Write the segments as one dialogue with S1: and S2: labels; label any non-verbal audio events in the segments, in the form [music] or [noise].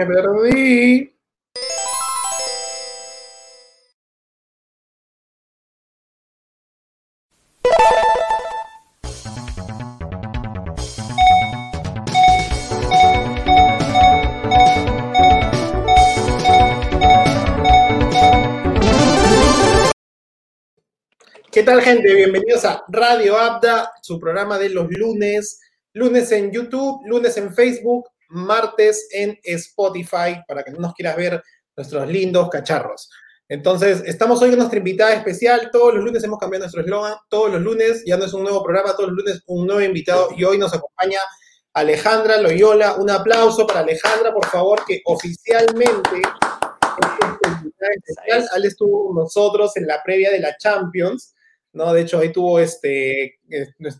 S1: Me perdí. ¿Qué tal, gente? Bienvenidos a Radio Abda, su programa de los lunes. Lunes en YouTube, lunes en Facebook, martes en Spotify, para que no nos quieras ver nuestros lindos cacharros. Entonces, estamos hoy con nuestra invitada especial. Todos los lunes hemos cambiado nuestro eslogan. Todos los lunes ya no es un nuevo programa, todos los lunes un nuevo invitado. Y hoy nos acompaña Alejandra Loyola. Un aplauso para Alejandra, por favor, que oficialmente es invitada especial. Ale estuvo con nosotros en la previa de la Champions. ¿no? De hecho, ahí tuvo este,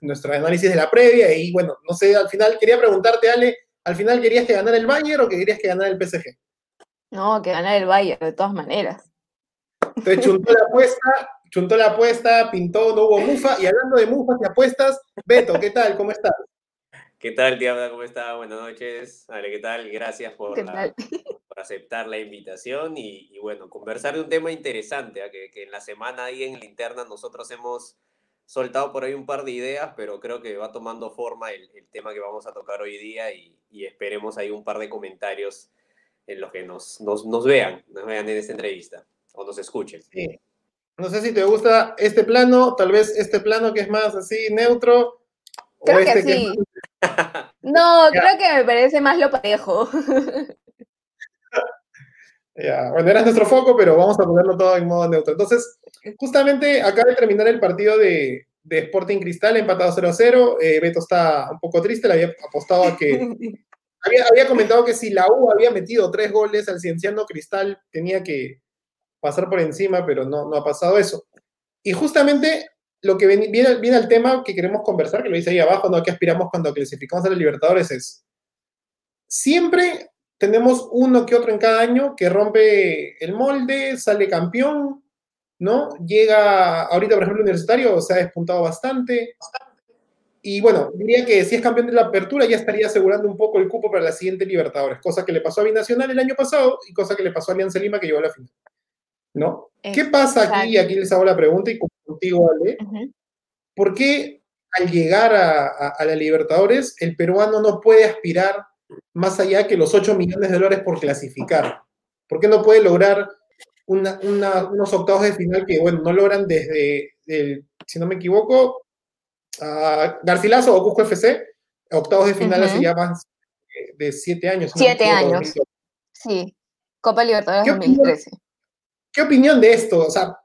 S1: nuestro análisis de la previa y bueno, no sé, al final quería preguntarte, Ale, ¿al final querías que ganara el Bayern o que querías que ganara el PSG?
S2: No, que ganara el Bayern, de todas maneras.
S1: Entonces chuntó la apuesta, chuntó la apuesta, pintó, no hubo mufa, y hablando de mufas y apuestas, Beto, ¿qué tal? ¿Cómo estás?
S3: ¿Qué tal, tía? ¿Cómo está? Buenas noches. Ale, ¿qué tal? Gracias por, por aceptar la invitación y, bueno, conversar de un tema interesante, ¿ah? que, que, en la semana ahí en la interna nosotros hemos soltado por ahí un par de ideas, pero creo que va tomando forma el, el tema que vamos a tocar hoy día y, y, esperemos ahí un par de comentarios en los que nos, nos, nos vean, nos vean en esta entrevista o nos escuchen.
S1: Sí. No sé si te gusta este plano, tal vez este plano que es más así neutro.
S2: Creo que este sí. Que [laughs] no, creo que me parece más lo parejo. [laughs]
S1: Ya, bueno, era nuestro foco, pero vamos a ponerlo todo en modo neutro. Entonces, justamente acaba de terminar el partido de, de Sporting Cristal, empatado 0 a 0. Eh, Beto está un poco triste, le había apostado a que. [laughs] había, había, comentado que si la U había metido tres goles al Cienciano Cristal, tenía que pasar por encima, pero no, no ha pasado eso. Y justamente lo que viene, viene, viene al tema que queremos conversar, que lo dice ahí abajo, ¿no? que aspiramos cuando clasificamos a los Libertadores, es. Siempre tenemos uno que otro en cada año que rompe el molde, sale campeón, ¿no? Llega, ahorita por ejemplo, el universitario se ha despuntado bastante. Y bueno, diría que si es campeón de la apertura ya estaría asegurando un poco el cupo para la siguiente Libertadores, cosa que le pasó a Binacional el año pasado y cosa que le pasó a Alianza Lima que llegó a la final. ¿No? ¿Qué pasa aquí? Aquí les hago la pregunta y contigo, Ale. Uh -huh. ¿Por qué al llegar a, a, a la Libertadores el peruano no puede aspirar más allá que los 8 millones de dólares por clasificar? ¿Por qué no puede lograr una, una, unos octavos de final que, bueno, no logran desde, el, si no me equivoco, uh, Garcilaso o Cusco FC? Octavos de final uh -huh. hace ya más de 7 años.
S2: 7 ¿no? años. 2000. Sí, Copa Libertadores ¿Qué 2013.
S1: Opinión, ¿Qué opinión de esto? O sea,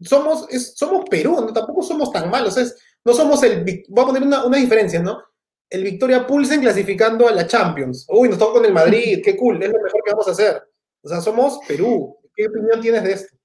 S1: somos, es, somos Perú, ¿no? tampoco somos tan malos. Es, no somos el. Voy a poner una, una diferencia, ¿no? El Victoria Pulsen clasificando a la Champions. Uy, nos toca con el Madrid, qué cool, es lo mejor que vamos a hacer. O sea, somos Perú. ¿Qué opinión tienes de esto?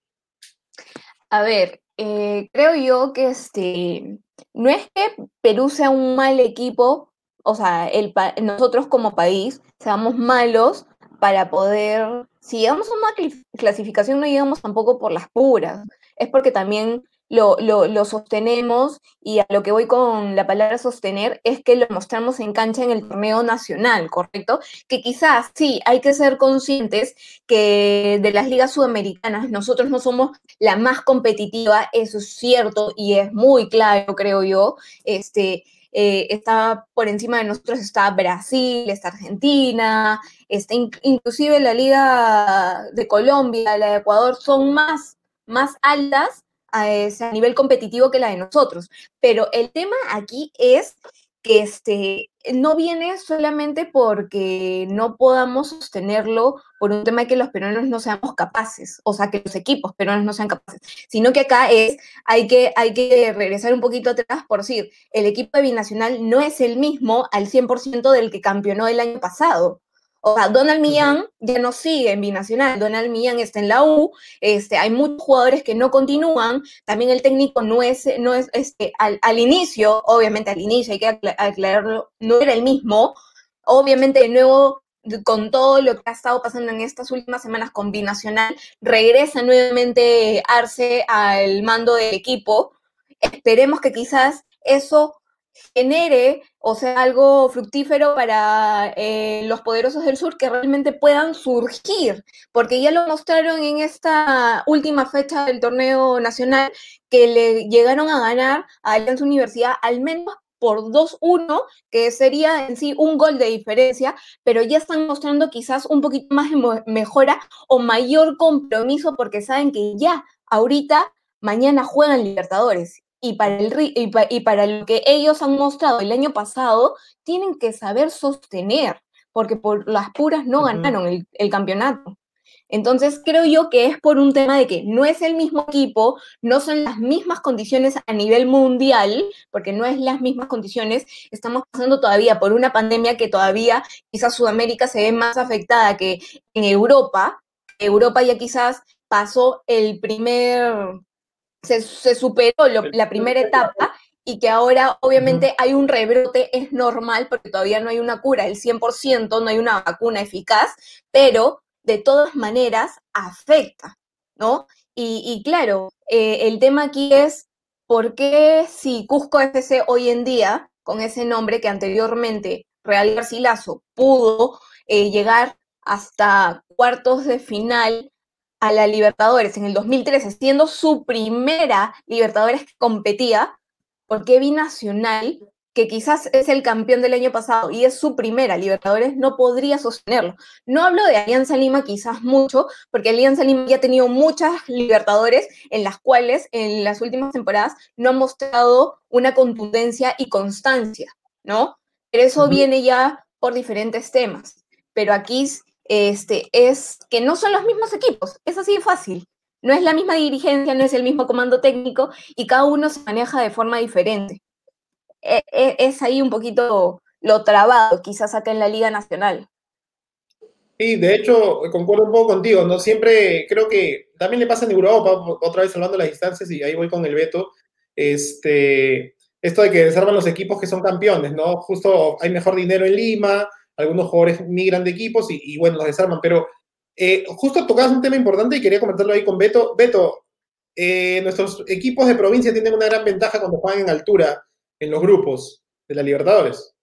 S2: A ver, eh, creo yo que este, no es que Perú sea un mal equipo, o sea, el, nosotros como país seamos malos para poder, si llegamos a una clasificación no llegamos tampoco por las puras, es porque también lo, lo, lo, sostenemos y a lo que voy con la palabra sostener es que lo mostramos en cancha en el torneo nacional, ¿correcto? Que quizás sí, hay que ser conscientes que de las ligas sudamericanas nosotros no somos la más competitiva, eso es cierto y es muy claro, creo yo. Este, eh, está por encima de nosotros está Brasil, está Argentina, está in inclusive la liga de Colombia, la de Ecuador, son más, más altas a, ese, a nivel competitivo que la de nosotros. Pero el tema aquí es que este, no viene solamente porque no podamos sostenerlo por un tema de que los peruanos no seamos capaces, o sea, que los equipos peruanos no sean capaces, sino que acá es, hay que, hay que regresar un poquito atrás por decir, el equipo de Binacional no es el mismo al 100% del que campeonó el año pasado. O sea, Donald Millán ya no sigue en Binacional, Donald Millán está en la U, este, hay muchos jugadores que no continúan, también el técnico no es, no es este, al, al inicio, obviamente al inicio hay que aclararlo, no era el mismo, obviamente de nuevo con todo lo que ha estado pasando en estas últimas semanas con Binacional, regresa nuevamente Arce al mando del equipo, esperemos que quizás eso genere, o sea, algo fructífero para eh, los poderosos del sur que realmente puedan surgir, porque ya lo mostraron en esta última fecha del torneo nacional que le llegaron a ganar a Alianza Universidad al menos por 2-1, que sería en sí un gol de diferencia, pero ya están mostrando quizás un poquito más de mejora o mayor compromiso porque saben que ya ahorita, mañana juegan Libertadores y para, el, y, para lo que ellos han mostrado el año pasado, tienen que saber sostener, porque por las puras no ganaron el, el, campeonato. Entonces creo yo que es por un tema de que no es el mismo equipo, no son las mismas condiciones a nivel mundial, porque no es las mismas condiciones, estamos pasando todavía por una pandemia que todavía quizás Sudamérica se ve más afectada que en Europa. Europa ya quizás pasó el primer se, superó la primera etapa y que ahora obviamente hay un rebrote, es normal porque todavía no hay una cura el 100%, no hay una vacuna eficaz, pero de todas maneras afecta, ¿no? Y, claro, eh, el tema aquí es por qué si Cusco FC hoy en día, con ese nombre que anteriormente Real Garcilaso pudo eh, llegar hasta cuartos de final a la Libertadores en el 2013, siendo su primera Libertadores que competía, porque Binacional, que quizás es el campeón del año pasado y es su primera Libertadores, no podría sostenerlo. No hablo de Alianza Lima quizás mucho, porque Alianza Lima ya ha tenido muchas Libertadores en las cuales en las últimas temporadas no ha mostrado una contundencia y constancia, ¿no? Pero eso viene ya por diferentes temas. Pero aquí este, es que no son los mismos equipos, es así de fácil. No es la misma dirigencia, no es el mismo comando técnico y cada uno se maneja de forma diferente. E, e, es ahí un poquito lo trabado, quizás acá en la Liga Nacional.
S1: Sí, de hecho, concuerdo un poco contigo, ¿no? Siempre creo que también le pasa en Europa, otra vez salvando las distancias, y ahí voy con el veto, este, esto de que desarman los equipos que son campeones, ¿no? Justo hay mejor dinero en Lima, algunos jugadores migran de equipos y, bueno, los desarman. Pero eh, justo tocabas un tema importante y quería comentarlo ahí con Beto. Beto, eh, nuestros equipos de provincia tienen una gran ventaja cuando juegan en altura en los grupos de la Libertadores.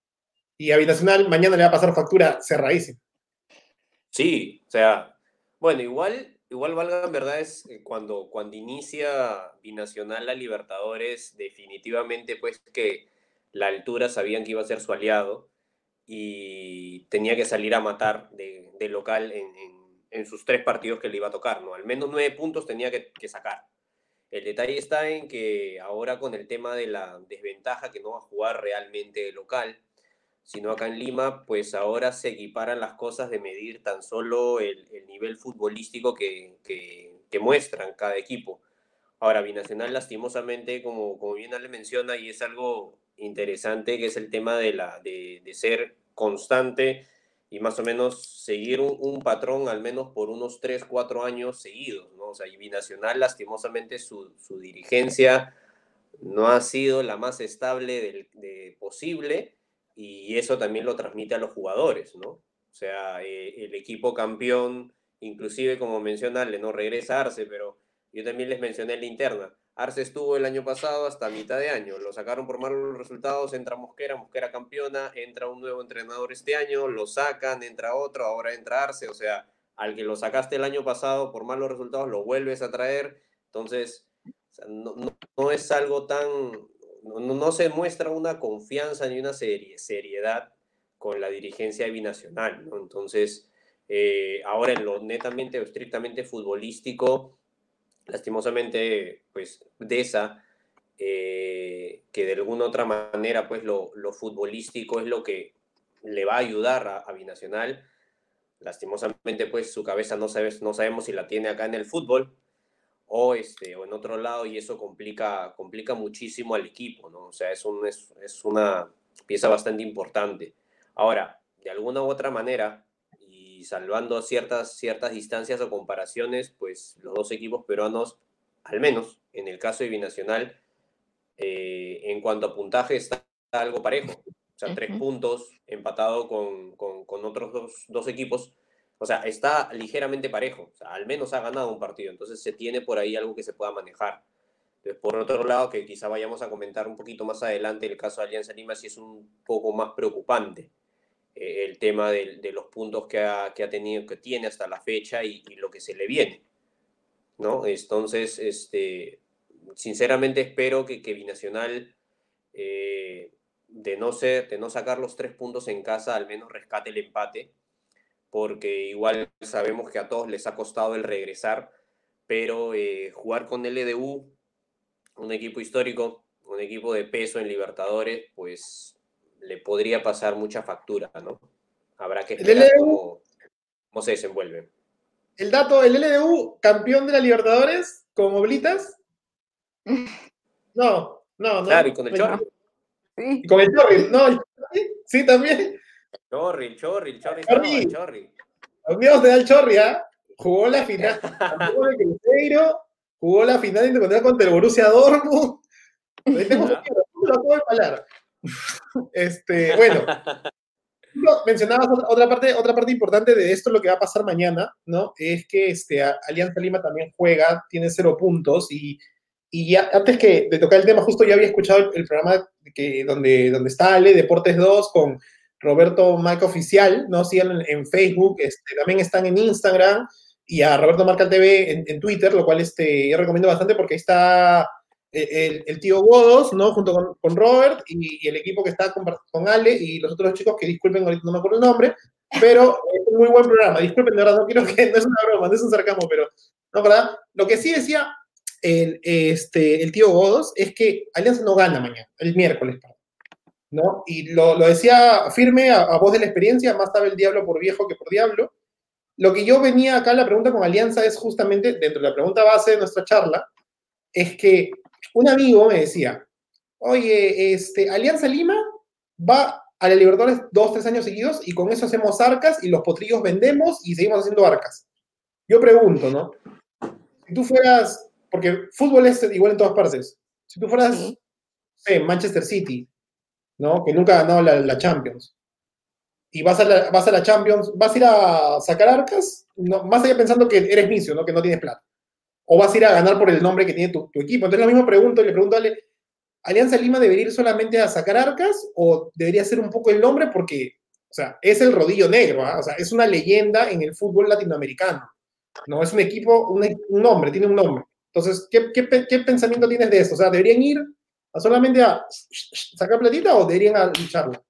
S1: Y a Binacional mañana le va a pasar factura cerradísima.
S3: Sí, o sea, bueno, igual, igual valga en verdad es cuando, cuando inicia Binacional la Libertadores, definitivamente pues que la altura sabían que iba a ser su aliado y tenía que salir a matar de, local en, en, sus tres partidos que le iba a tocar, ¿no? Al menos nueve puntos tenía que, sacar. El detalle está en que ahora con el tema de la desventaja que no va a jugar realmente local, sino acá en Lima, pues ahora se equiparan las cosas de medir tan solo el, el nivel futbolístico que, que, que, muestran cada equipo. Ahora, Binacional lastimosamente, como, como bien le menciona, y es algo interesante, que es el tema de, la, de, de ser constante y más o menos seguir un, patrón al menos por unos 3, 4 años seguidos, ¿no? O sea, y Binacional, lastimosamente, su, su dirigencia no ha sido la más estable del, de posible y eso también lo transmite a los jugadores, ¿no? O sea, eh, el equipo campeón, inclusive como mencionarle, no regresarse, pero yo también les mencioné en la interna, Arce estuvo el año pasado hasta mitad de año, lo sacaron por malos resultados, entra Mosquera, Mosquera campeona, entra un nuevo entrenador este año, lo sacan, entra otro, ahora entra Arce, o sea, al que lo sacaste el año pasado por malos resultados, lo vuelves a traer, entonces no, es algo tan, no, se muestra una confianza ni una seriedad con la dirigencia binacional. Entonces, eh, ahora en lo netamente o estrictamente futbolístico, lastimosamente, pues de esa, eh, que de alguna otra manera, pues lo, lo, futbolístico es lo que le va a ayudar a, Binacional. Lastimosamente, pues su cabeza no, sabes, no sabemos si la tiene acá en el fútbol o, este, o en otro lado y eso complica, complica muchísimo al equipo, ¿no? O sea, es, un, es, es una pieza bastante importante. Ahora, de alguna u otra manera, y salvando ciertas, ciertas distancias o comparaciones, pues los dos equipos peruanos, al menos en el caso de Binacional, eh, en cuanto a puntaje está algo parejo. O sea, tres puntos empatado con, con, otros dos, dos, equipos. O sea, está ligeramente parejo. O sea, al menos ha ganado un partido. Entonces se tiene por ahí algo que se pueda manejar. Por otro lado, que quizá vayamos a comentar un poquito más adelante, el caso de Alianza Lima sí es un poco más preocupante. Eh, el tema de, los puntos que ha, tenido, que tiene hasta la fecha y, lo que se le viene. ¿no? Entonces, este, sinceramente espero que, que Binacional, eh, de, no ser, de no sacar los tres puntos en casa, al menos rescate el empate, porque igual sabemos que a todos les ha costado el regresar, pero eh, jugar con LDU un equipo histórico, un equipo de peso en Libertadores, pues le podría pasar mucha factura, ¿no? Habrá que ver cómo, se desenvuelve.
S1: El dato, el LDU, campeón de la Libertadores, con Oblitas. [laughs] No, no, no.
S3: Claro, y con el Chorri.
S1: Sí. con el Chorri, no, sí, también.
S3: Chorri, Chorri, Chorri, Chorri. Chorri.
S1: Dios te da el Chorri, ¿ah? Jugó la final. [laughs] jugó el Cruzeiro, jugó la final internacional contra el Borussia Dortmund. [laughs] Este, bueno, mencionabas otra parte, otra parte importante de esto, lo que va a pasar mañana, ¿no? Es que este, Alianza Lima también juega, tiene cero puntos y, y ya, antes que de tocar el tema, justo ya había escuchado el, programa que, donde, donde está Ale, Deportes 2, con Roberto Marca Oficial, ¿no? Sigan en, Facebook, este, también están en Instagram y a Roberto Marca TV en, Twitter, lo cual este, yo recomiendo bastante porque ahí está eh, el, tío Godos, ¿no? Junto con, Robert y, el equipo que está con, con, Ale y los otros chicos que disculpen, ahorita no me acuerdo el nombre, pero es un muy buen programa. Disculpen, de no quiero que, no es una broma, no es un sarcasmo, pero, no, ¿verdad? Lo que sí decía el, este, el tío Godos es que Alianza no gana mañana, el miércoles, ¿no? Y lo, lo decía firme a, a voz de la experiencia, más sabe el diablo por viejo que por diablo, lo que yo venía acá, la pregunta con Alianza es justamente, dentro de la pregunta base de nuestra charla, es que un amigo me decía, oye, este, Alianza Lima va a la Libertadores dos, tres años seguidos y con eso hacemos arcas y los potrillos vendemos y seguimos haciendo arcas. Yo pregunto, ¿no? Si tú fueras, porque fútbol es igual en todas partes, si tú fueras, Manchester City, ¿no? Que nunca ha ganado la, la Champions y vas a, la, vas a la Champions, vas a ir a sacar arcas, no, más allá pensando que eres vicio, ¿no? que no tienes plata. O vas a ir a ganar por el nombre que tiene tu, equipo. Entonces, lo mismo pregunto, le pregunto Ale, ¿Alianza Lima debería ir solamente a sacar arcas o debería ser un poco el nombre? Porque, o sea, es el rodillo negro, ¿ah? o sea, es una leyenda en el fútbol latinoamericano. No es un equipo, un, nombre, tiene un nombre. Entonces, ¿qué, ¿qué, qué, pensamiento tienes de eso? O sea, ¿deberían ir solamente a sacar platita o deberían a lucharlo?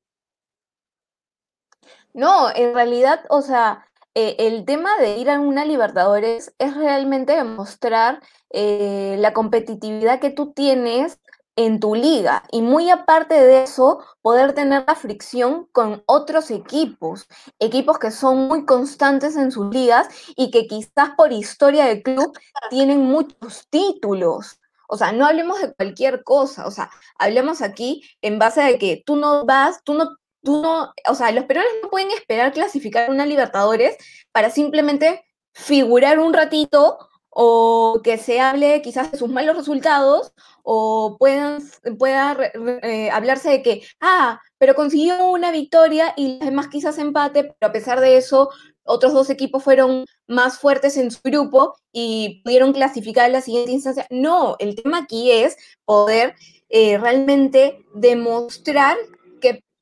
S2: No, en realidad, o sea, eh, el tema de ir a una Libertadores es realmente demostrar eh, la competitividad que tú tienes en tu liga y muy aparte de eso, poder tener la fricción con otros equipos, equipos que son muy constantes en sus ligas y que quizás por historia del club tienen muchos títulos. O sea, no hablemos de cualquier cosa, o sea, hablemos aquí en base a que tú no vas, tú no tú no, o sea, los peruanos no pueden esperar clasificar una Libertadores para simplemente figurar un ratito o que se hable quizás de sus malos resultados o puedan, pueda eh, hablarse de que, ah, pero consiguió una victoria y los demás quizás empate, pero a pesar de eso, otros dos equipos fueron más fuertes en su grupo y pudieron clasificar en la siguiente instancia. No, el tema aquí es poder eh, realmente demostrar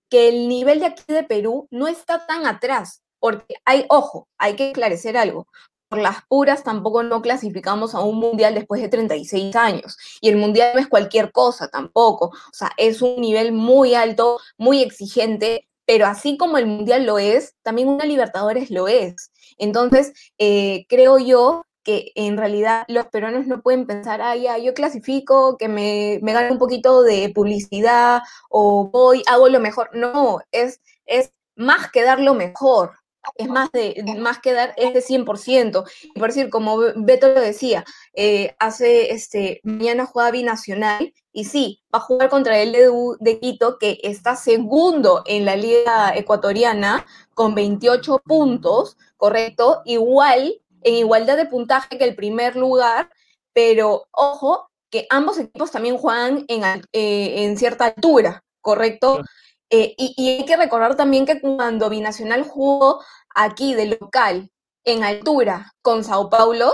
S2: que el nivel de aquí de Perú no está tan atrás, porque hay, ojo, hay que esclarecer algo. Por las puras tampoco no clasificamos a un mundial después de 36 años. Y el mundial no es cualquier cosa tampoco. O sea, es un nivel muy alto, muy exigente, pero así como el mundial lo es, también una Libertadores lo es. Entonces, eh, creo yo que en realidad los peruanos no pueden pensar, ah, ya, yo clasifico, que me, me gane un poquito de publicidad o voy, hago lo mejor. No, es, es más que dar lo mejor, es más, de, más que dar ese 100%. Y por decir, como Beto lo decía, eh, hace, este, mañana juega binacional y sí, va a jugar contra el de, de Quito, que está segundo en la liga ecuatoriana con 28 puntos, ¿correcto? Igual en igualdad de puntaje que el primer lugar, pero ojo que ambos equipos también juegan en, eh, en cierta altura, ¿correcto? Eh, y, hay que recordar también que cuando Binacional jugó aquí de local en altura con Sao Paulo,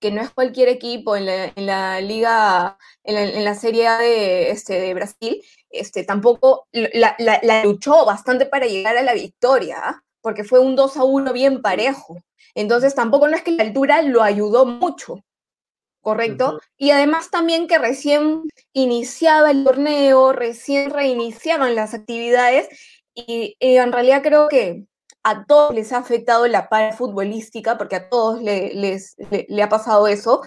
S2: que no es cualquier equipo en la, liga, en la, Serie A de, este, de Brasil, este, tampoco la, luchó bastante para llegar a la victoria, ¿ah? Porque fue un 2 a 1 bien parejo. Entonces tampoco no es que la altura lo ayudó mucho, ¿correcto? Y además también que recién iniciaba el torneo, recién reiniciaban las actividades y, en realidad creo que a todos les ha afectado la para futbolística, porque a todos les, le, ha pasado eso,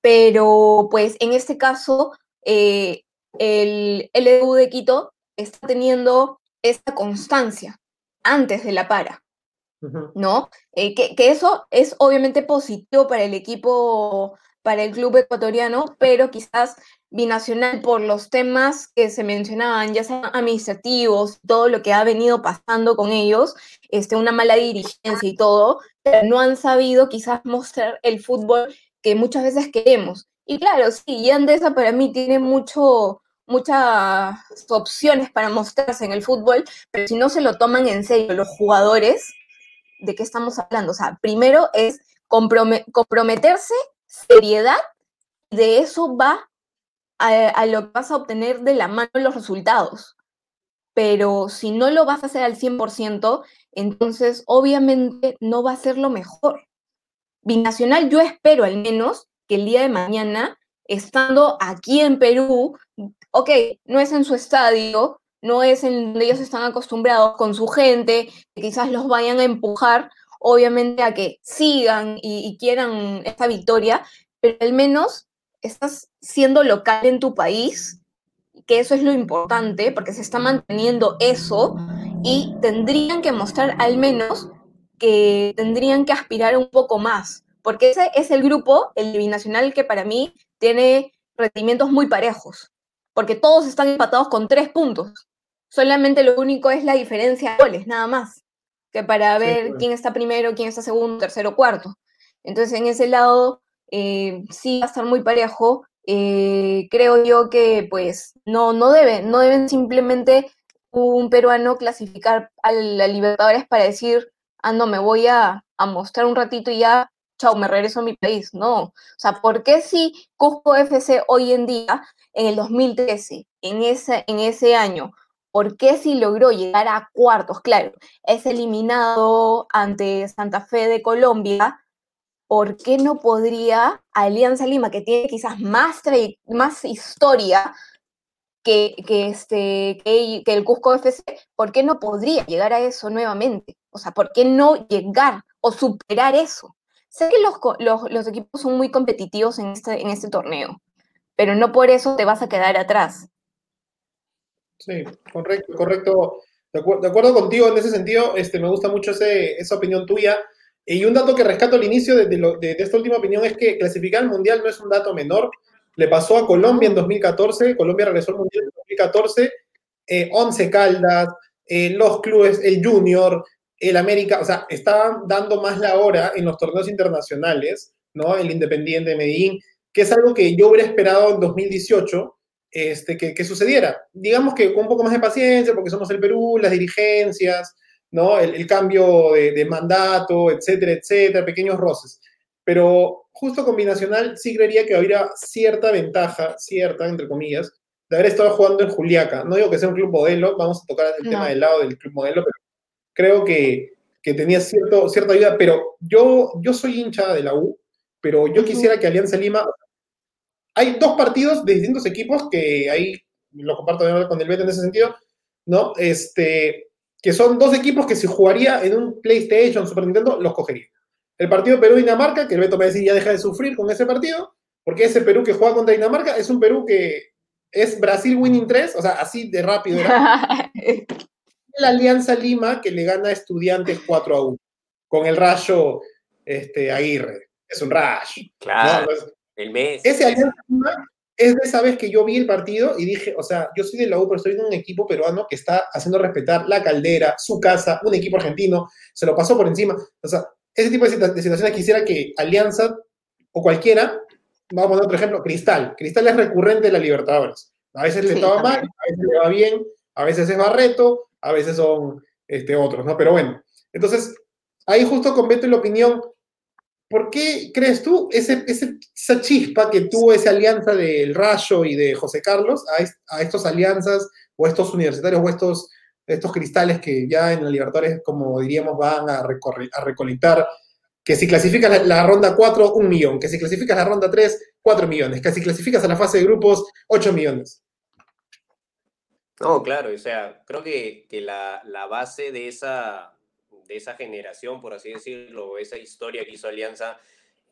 S2: pero pues en este caso eh, el LDU de Quito está teniendo esta constancia antes de la para. ¿No? Eh, que, que, eso es obviamente positivo para el equipo, para el club ecuatoriano, pero quizás binacional por los temas que se mencionaban, ya sean administrativos, todo lo que ha venido pasando con ellos, este, una mala dirigencia y todo, pero no han sabido quizás mostrar el fútbol que muchas veces queremos. Y claro, sí, Yandesa para mí tiene mucho, muchas opciones para mostrarse en el fútbol, pero si no se lo toman en serio los jugadores, ¿de qué estamos hablando? O sea, primero es comprometerse, seriedad, de eso va a, lo que vas a obtener de la mano los resultados. Pero si no lo vas a hacer al 100%, entonces obviamente no va a ser lo mejor. Binacional, yo espero al menos que el día de mañana, estando aquí en Perú, ok, no es en su estadio, no es en donde ellos están acostumbrados con su gente, que quizás los vayan a empujar, obviamente, a que sigan y, quieran esta victoria, pero al menos estás siendo local en tu país, que eso es lo importante, porque se está manteniendo eso, y tendrían que mostrar al menos que tendrían que aspirar un poco más, porque ese es el grupo, el binacional, que para mí tiene rendimientos muy parejos porque todos están empatados con tres puntos. Solamente lo único es la diferencia de goles, nada más, que para ver quién está primero, quién está segundo, tercero, cuarto. Entonces, en ese lado, eh, sí va a estar muy parejo. Eh, creo yo que, pues, no, no deben, no deben simplemente un peruano clasificar a la Libertadores para decir, ah, no, me voy a, a mostrar un ratito y ya chao, me regreso a mi país. No. O sea, ¿por qué si Cusco FC hoy en día, en el 2013, en ese, en ese año, ¿por qué si logró llegar a cuartos? Claro, es eliminado ante Santa Fe de Colombia. ¿Por qué no podría Alianza Lima, que tiene quizás más, más historia que, este, que el Cusco FC, ¿por qué no podría llegar a eso nuevamente? O sea, ¿por qué no llegar o superar eso? Sé que los, equipos son muy competitivos en este, en este torneo, pero no por eso te vas a quedar atrás.
S1: Sí, correcto, correcto. De, acuerdo contigo en ese sentido, este, me gusta mucho esa opinión tuya. Y un dato que rescato al inicio de, esta última opinión es que clasificar al Mundial no es un dato menor. Le pasó a Colombia en 2014, Colombia regresó al Mundial en 2014, eh, Once Caldas, eh, los clubes, el Junior, el América, o sea, estaban dando más la hora en los torneos internacionales, ¿no? El Independiente de Medellín, que es algo que yo hubiera esperado en 2018 este, que, sucediera. Digamos que con un poco más de paciencia, porque somos el Perú, las dirigencias, ¿no? El, cambio de, mandato, etcétera, etcétera, pequeños roces. Pero justo combinacional sí creería que habría cierta ventaja, cierta, entre comillas, de haber estado jugando en Juliaca. No digo que sea un club modelo, vamos a tocar el tema del lado del club modelo, pero creo que, tenía cierto, cierta ayuda, pero yo, yo soy hincha de la U, pero yo quisiera que Alianza Lima... Hay dos partidos de distintos equipos que ahí lo comparto con el Beto en ese sentido, ¿no? Este, que son dos equipos que si jugaría en un PlayStation, Super Nintendo, los cogería. El partido Perú-Dinamarca, que el Beto me decía ya deja de sufrir con ese partido, porque ese Perú que juega contra Dinamarca es un Perú que es Brasil winning 3, o sea, así de rápido. [laughs] la Alianza Lima que le gana a Estudiantes 4 a 1 con el rayo este, Aguirre. Es un rayo.
S3: Claro. El mes.
S1: Ese Alianza Lima es de esa vez que yo vi el partido y dije, o sea, yo soy de la U, pero estoy en un equipo peruano que está haciendo respetar la caldera, su casa, un equipo argentino, se lo pasó por encima. O sea, ese tipo de, situaciones quisiera que Alianza o cualquiera, vamos a poner otro ejemplo, Cristal. Cristal es recurrente de la Libertadores. A veces le toma mal, a veces le va bien, a veces es Barreto, a veces son este, otros, ¿no? Pero bueno, entonces, ahí justo con Beto la opinión, ¿por qué crees tú ese, esa chispa que tuvo esa alianza del Rayo y de José Carlos a, a estas alianzas o estos universitarios o estos, estos cristales que ya en la Libertadores, como diríamos, van a, recolectar? Que si clasificas la, ronda 4, un millón. Que si clasificas la ronda 3, 4 millones. Que si clasificas a la fase de grupos, 8 millones.
S3: No, claro, o sea, creo que, que la, la, base de esa, de esa generación, por así decirlo, esa historia que hizo Alianza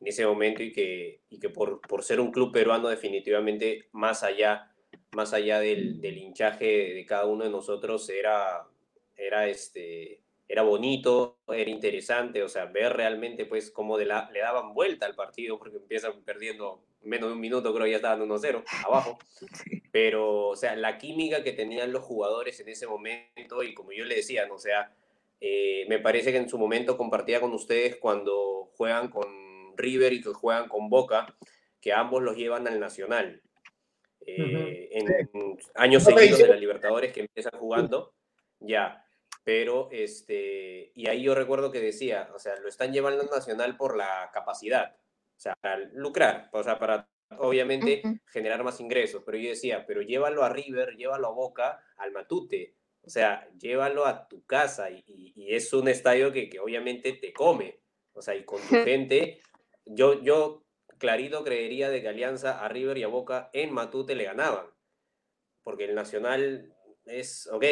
S3: en ese momento y que, y que por, por ser un club peruano definitivamente más allá, más allá del, del hinchaje de cada uno de nosotros era, era, este, era bonito, era interesante, o sea, ver realmente pues cómo le daban vuelta al partido porque empiezan perdiendo menos de un minuto, creo ya estaban 1-0 [laughs] abajo. Pero, o sea, la química que tenían los jugadores en ese momento, y como yo le decía, ¿no? o sea, eh, me parece que en su momento compartía con ustedes cuando juegan con River y que juegan con Boca, que ambos los llevan al Nacional. Eh, en años seguidos de la Libertadores que empiezan jugando, ya. Pero, este, y ahí yo recuerdo que decía, o sea, lo están llevando al Nacional por la capacidad, sea, para lucrar, o sea, para obviamente generar más ingresos, pero yo decía, pero llévalo a River, llévalo a Boca, al Matute, o sea, llévalo a tu casa y, es un estadio que, obviamente te come. O sea, y con tu [laughs] gente, yo, yo clarito creería de que Alianza a River y a Boca en Matute le ganaban. Porque el Nacional es, ok,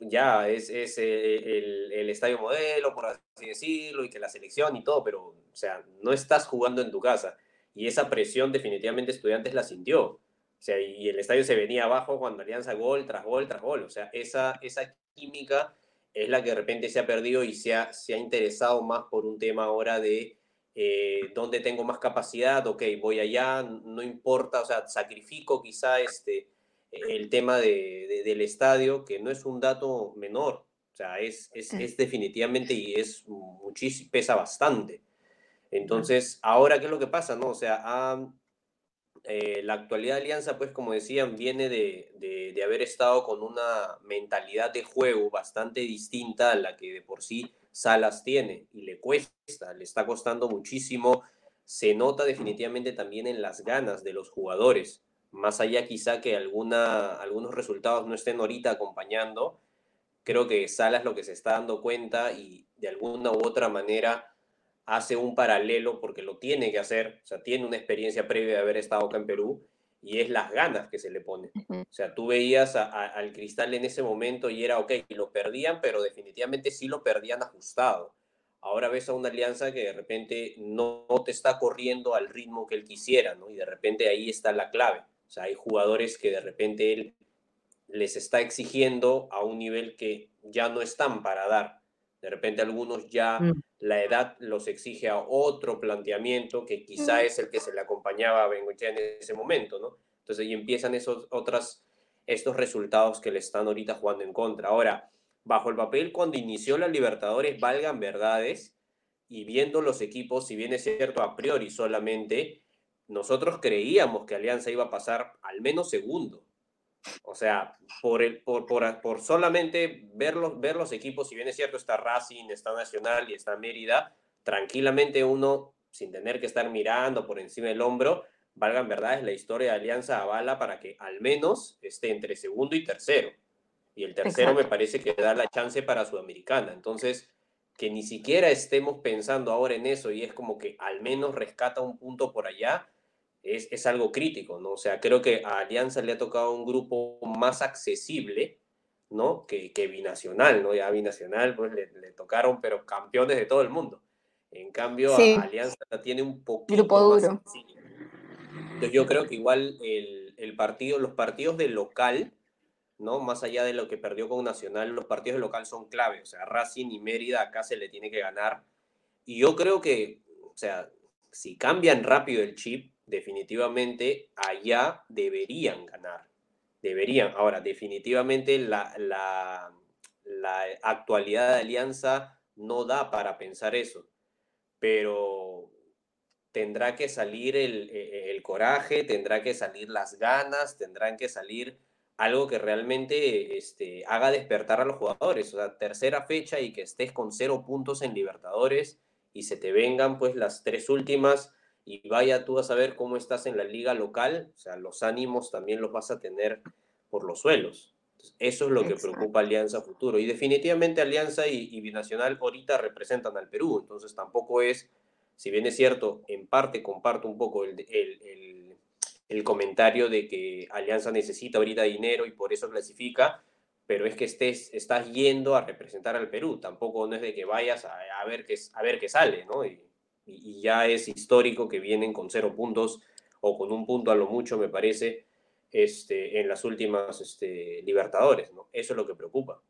S3: ya es, es el, el, estadio modelo, por así decirlo, y que la selección y todo, pero, o sea, no estás jugando en tu casa. Y esa presión definitivamente Estudiantes la sintió. O sea, y el estadio se venía abajo cuando Alianza gol tras gol tras gol. O sea, esa, esa química es la que de repente se ha perdido y se ha, se ha interesado más por un tema ahora de eh, dónde tengo más capacidad, ok, voy allá, no importa, o sea, sacrifico quizá este, el tema de, del estadio, que no es un dato menor, o sea, es, es, es definitivamente y es muchísimo, pesa bastante. Entonces, ahora, ¿qué es lo que pasa? No? O sea, eh, la actualidad de Alianza, pues como decían, viene de, de, haber estado con una mentalidad de juego bastante distinta a la que de por sí Salas tiene y le cuesta, le está costando muchísimo. Se nota definitivamente también en las ganas de los jugadores, más allá quizá que alguna, algunos resultados no estén ahorita acompañando. Creo que Salas lo que se está dando cuenta y de alguna u otra manera hace un paralelo porque lo tiene que hacer, o sea, tiene una experiencia previa de haber estado acá en Perú y es las ganas que se le pone. O sea, tú veías al cristal en ese momento y era, ok, lo perdían, pero definitivamente sí lo perdían ajustado. Ahora ves a una alianza que de repente no, te está corriendo al ritmo que él quisiera, ¿no? Y de repente ahí está la clave. O sea, hay jugadores que de repente él les está exigiendo a un nivel que ya no están para dar. De repente algunos ya mm. la edad los exige a otro planteamiento que quizá mm. es el que se le acompañaba a Bengochea en ese momento, ¿no? Entonces ahí empiezan esos otras, estos resultados que le están ahorita jugando en contra. Ahora, bajo el papel cuando inició la Libertadores, valgan verdades, y viendo los equipos, si bien es cierto a priori solamente, nosotros creíamos que Alianza iba a pasar al menos segundo. O sea, por, el, por, por, por solamente ver los, ver los equipos, si bien es cierto, está Racing, está Nacional y está Mérida, tranquilamente uno, sin tener que estar mirando por encima del hombro, valgan verdades, la historia de Alianza avala para que al menos esté entre segundo y tercero. Y el tercero me parece que da la chance para Sudamericana. Entonces, que ni siquiera estemos pensando ahora en eso y es como que al menos rescata un punto por allá, es, algo crítico, ¿no? O sea, creo que a Alianza le ha tocado un grupo más accesible, ¿no? Que, que binacional, ¿no? Ya binacional, pues le, tocaron, pero campeones de todo el mundo. En cambio, a Alianza tiene un poquito
S2: grupo duro.
S3: Entonces, yo creo que igual el, el, partido, los partidos de local, ¿no? Más allá de lo que perdió con Nacional, los partidos de local son clave. O sea, Racing y Mérida acá se le tiene que ganar. Y yo creo que, o sea, si cambian rápido el chip, definitivamente allá deberían ganar. Deberían. Ahora, definitivamente la, la, actualidad de Alianza no da para pensar eso, pero tendrá que salir el, e, el, coraje, tendrá que salir las ganas, tendrán que salir algo que realmente este, haga despertar a los jugadores. O sea, tercera fecha y que estés con cero puntos en Libertadores y se te vengan pues las tres últimas y vaya tú a saber cómo estás en la liga local, o sea, los ánimos también los vas a tener por los suelos. eso es lo que preocupa Alianza Futuro. Y definitivamente Alianza y, Binacional ahorita representan al Perú, entonces tampoco es, si bien es cierto, en parte comparto un poco el, el, el comentario de que Alianza necesita ahorita dinero y por eso clasifica, pero es que estés, estás yendo a representar al Perú, tampoco no es de que vayas a, a ver, qué, a ver qué sale, ¿no? Y, y, ya es histórico que vienen con cero puntos o con un punto a lo mucho, me parece, este, en las últimas este, Libertadores, ¿no? Eso es lo que preocupa.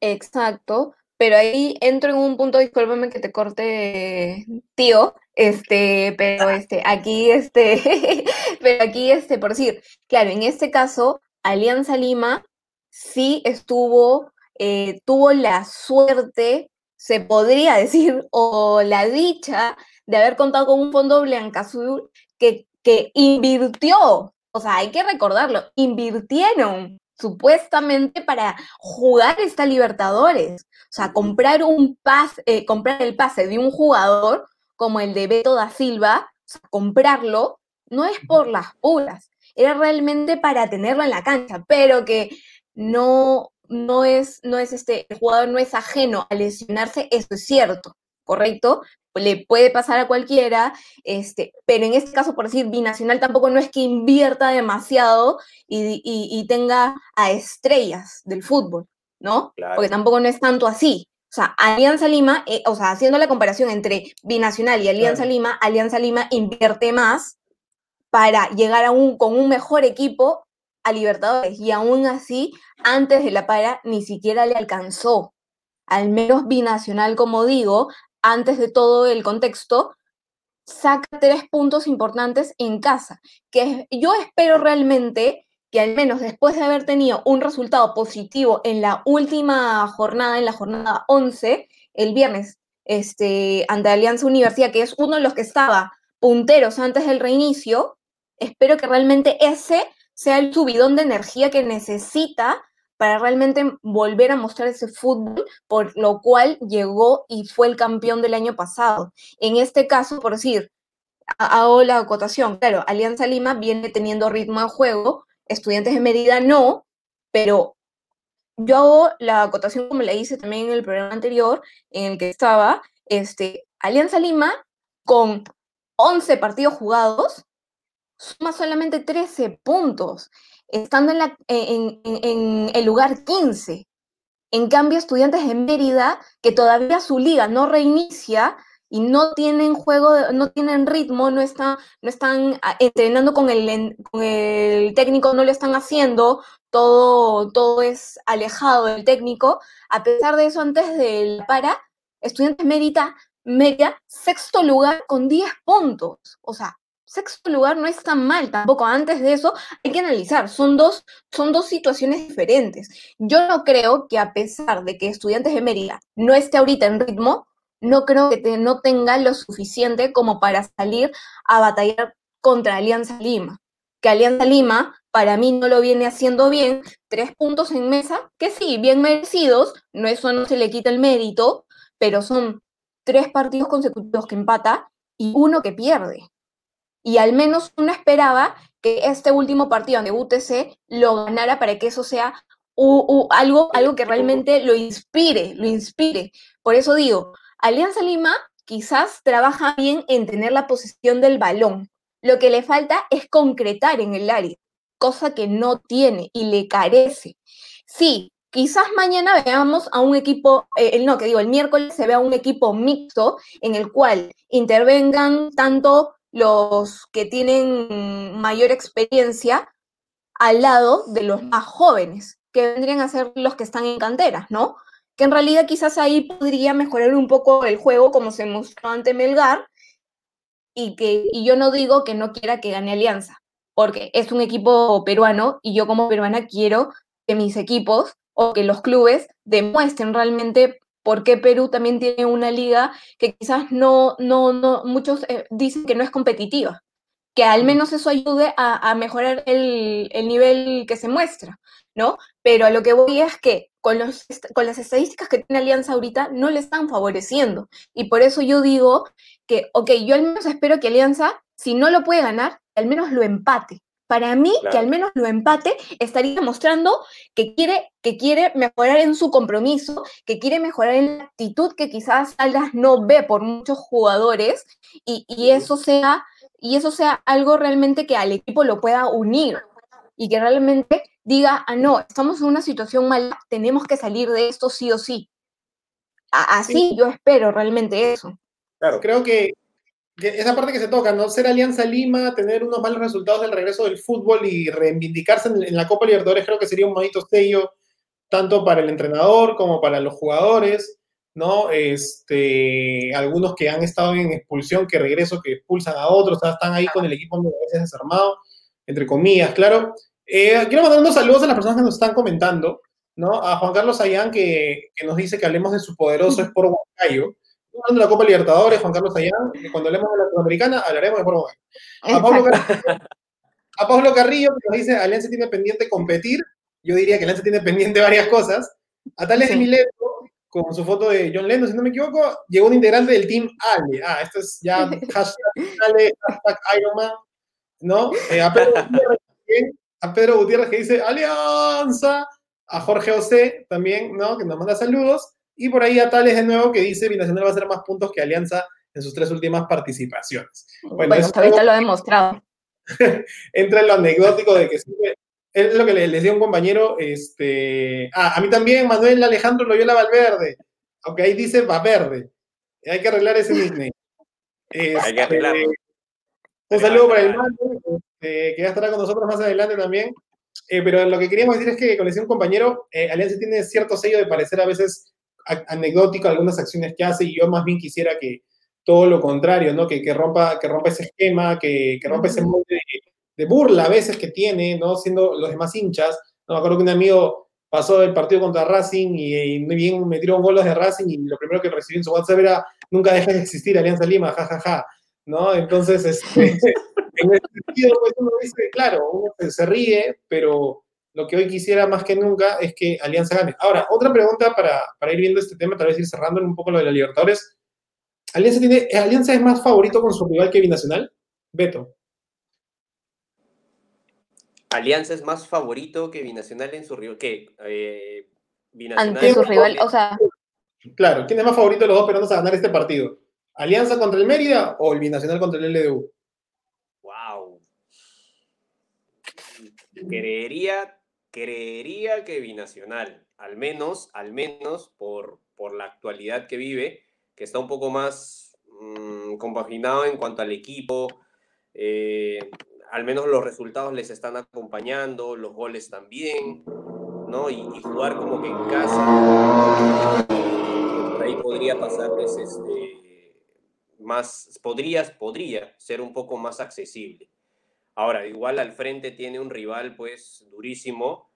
S2: Exacto, pero ahí entro en un punto, discúlpame que te corte, tío, este, pero este, aquí, este, [laughs] pero aquí, este, por decir, claro, en este caso, Alianza Lima sí estuvo, eh, tuvo la suerte se podría [laughs] decir, o la dicha de haber contado con un fondo blanca-azul que, que invirtió, o sea, hay que recordarlo, invirtieron supuestamente para jugar esta Libertadores, o sea, comprar un pase, eh, comprar el pase de un jugador como el de Beto da Silva, o sea, comprarlo, no es por las puras, era realmente para tenerlo en la cancha, pero que no, no es, no es este, el jugador no es ajeno a lesionarse, eso es cierto, ¿correcto? Le puede pasar a cualquiera, este, pero en este caso, por decir, Binacional tampoco no es que invierta demasiado y, tenga a estrellas del fútbol, ¿no? Porque tampoco no es tanto así. O sea, Alianza Lima, eh, o sea, haciendo la comparación entre Binacional y Alianza Lima, Alianza Lima invierte más para llegar a un, con un mejor equipo a Libertadores y aún así, antes de la para, ni siquiera le alcanzó. Al menos binacional, como digo, antes de todo el contexto, saca tres puntos importantes en casa, que yo espero realmente que al menos después de haber tenido un resultado positivo en la última jornada, en la jornada 11, el viernes, este, ante Alianza Universidad, que es uno de los que estaba punteros antes del reinicio, espero que realmente ese sea el subidón de energía que necesita para realmente volver a mostrar ese fútbol, por lo cual llegó y fue el campeón del año pasado. En este caso, por decir, hago la acotación, claro, Alianza Lima viene teniendo ritmo de juego, Estudiantes de Medida no, pero yo hago la acotación como le hice también en el programa anterior, en el que estaba, este, Alianza Lima con 11 partidos jugados, suma solamente 13 puntos, estando en, la, en, el lugar 15. En cambio, estudiantes de Mérida, que todavía su liga no reinicia y no tienen juego, no tienen ritmo, no están, no están ah, entrenando con el, con el técnico, no lo están haciendo, todo, todo es alejado del técnico. A pesar de eso, antes del para, Estudiantes Mérida, Mérida, sexto lugar con 10 puntos. O sea, sexto lugar no es tan mal tampoco. Antes de eso hay que analizar, son dos, son dos situaciones diferentes. Yo no creo que a pesar de que Estudiantes de Mérida no esté ahorita en ritmo, no creo que no tenga lo suficiente como para salir a batallar contra Alianza Lima. Que Alianza Lima para mí no lo viene haciendo bien, tres puntos en mesa, que sí, bien merecidos, no eso no se le quita el mérito, pero son tres partidos consecutivos que empata y uno que pierde y al menos uno esperaba que este último partido de UTC lo ganara para que eso sea algo, algo que realmente lo inspire, lo inspire. Por eso digo, Alianza Lima quizás trabaja bien en tener la posesión del balón. Lo que le falta es concretar en el área, cosa que no tiene y le carece. Sí, quizás mañana veamos a un equipo, eh, no, que digo, el miércoles se vea un equipo mixto en el cual intervengan tanto los que tienen mayor experiencia al lado de los más jóvenes, que vendrían a ser los que están en canteras, ¿no? Que en realidad quizás ahí podría mejorar un poco el juego como se mostró ante Melgar, y, que, y yo no digo que no quiera que gane Alianza, porque es un equipo peruano y yo como peruana quiero que mis equipos o que los clubes demuestren realmente por qué Perú también tiene una liga que quizás no, no, no, muchos eh, dicen que no es competitiva, que al menos eso ayude a, mejorar el, nivel que se muestra, ¿no? Pero a lo que voy es que con, los, con las estadísticas que tiene Alianza ahorita no le están favoreciendo. Y por eso yo digo que, ok, yo al menos espero que Alianza, si no lo puede ganar, al menos lo empate. Para mí, que al menos lo empate, estaría mostrando que quiere, que quiere mejorar en su compromiso, que quiere mejorar en la actitud que quizás Aldas no ve por muchos jugadores y, y, eso sea, y eso sea algo realmente que al equipo lo pueda unir y que realmente diga, ah, no, estamos en una situación mala, tenemos que salir de esto sí o sí. así yo espero realmente eso.
S1: Claro, creo que, esa parte que se toca, ¿no? Ser Alianza Lima, tener unos malos resultados del regreso del fútbol y reivindicarse en, la Copa Libertadores, creo que sería un bonito sello, tanto para el entrenador como para los jugadores, ¿no? Este, algunos que han estado en expulsión, que regreso, que expulsan a otros, están ahí con el equipo a veces desarmado, entre comillas, claro. Eh, quiero mandar unos saludos a las personas que nos están comentando, ¿no? A Juan Carlos Ayán, que, que nos dice que hablemos de su poderoso Sport Huancayo. Hablando de la Copa Libertadores, Juan Carlos Ayán, cuando hablemos de la Sudamericana, hablaremos de Huancayo. A Pablo, Carrillo, a Pablo Carrillo, que nos dice, Alianza tiene pendiente competir. Yo diría que Alianza tiene pendiente varias cosas. A Tales sí. Mileto, con su foto de John Lennon, si no me equivoco, llegó un integrante del Team Ale. Ah, esto es ya [laughs] hashtag Ale, hashtag Ironman, ¿no? Eh, a Pedro a Pedro Gutiérrez que dice Alianza, a Jorge José también, ¿no? Que nos manda saludos, y por ahí a Tales de nuevo que dice Binacional va a hacer más puntos que Alianza en sus tres últimas participaciones.
S2: Bueno, bueno ahorita lo ha demostrado. [laughs]
S1: Entra en lo anecdótico de que siempre, es lo que le, decía un compañero, este, ah, a mí también Manuel Alejandro Loyola Valverde, aunque ahí dice Valverde, hay que arreglar ese nickname.
S3: Este, [laughs] hay que arreglarlo.
S1: Un saludo para el Manuel, eh, que ya estará con nosotros más adelante también. Eh, pero lo que queríamos decir es que, como decía un compañero, eh, Alianza tiene cierto sello de parecer a veces anecdótico algunas acciones que hace y yo más bien quisiera que todo lo contrario, ¿no? Que, que rompa, que rompa ese esquema, que, que rompa ese molde de, de, burla a veces que tiene, ¿no? Siendo los demás hinchas. No me acuerdo que un amigo pasó el partido contra Racing y, y bien metieron goles de Racing y lo primero que recibí en su WhatsApp era nunca dejes de existir Alianza Lima, jajaja. Ja, ja. ¿No? Entonces, este, [laughs] en ese sentido, pues uno dice, claro, uno se ríe, pero lo que hoy quisiera más que nunca es que Alianza gane. Ahora, otra pregunta para, para ir viendo este tema, tal vez ir cerrando un poco lo de la Libertadores. ¿Alianza, tiene, ¿Alianza es más favorito con su rival que Binacional? Beto.
S3: Alianza es más favorito que Binacional en su rival. ¿Qué? Eh,
S2: Binacional Ante su rival, o sea.
S1: Claro, ¿quién es más favorito de los dos esperando a ganar este partido? ¿Alianza contra el Mérida o el Binacional contra el LDU?
S3: Creería, creería que binacional, al menos, al menos por, por la actualidad que vive, que está un poco más mmm, compaginado en cuanto al equipo. Eh, al menos los resultados les están acompañando, los goles también, ¿no? Y, jugar como que en casa, por ahí podría pasarles este, más, podrías, podría ser un poco más accesible. Ahora, igual al frente tiene un rival pues durísimo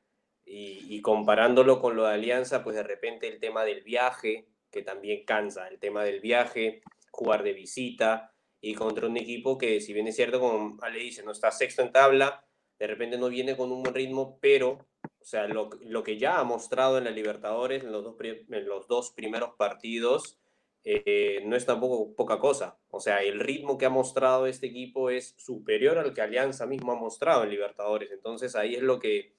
S3: y, comparándolo con lo de Alianza, pues de repente el tema del viaje, que también cansa, el tema del viaje, jugar de visita y contra un equipo que si bien es cierto, como Ale dice, no está sexto en tabla, de repente no viene con un buen ritmo, pero, o sea, lo, lo que ya ha mostrado en la Libertadores en los dos, en los dos primeros partidos, eh, no es tampoco poca cosa. O sea, el ritmo que ha mostrado este equipo es superior al que Alianza mismo ha mostrado en Libertadores. Entonces ahí es lo que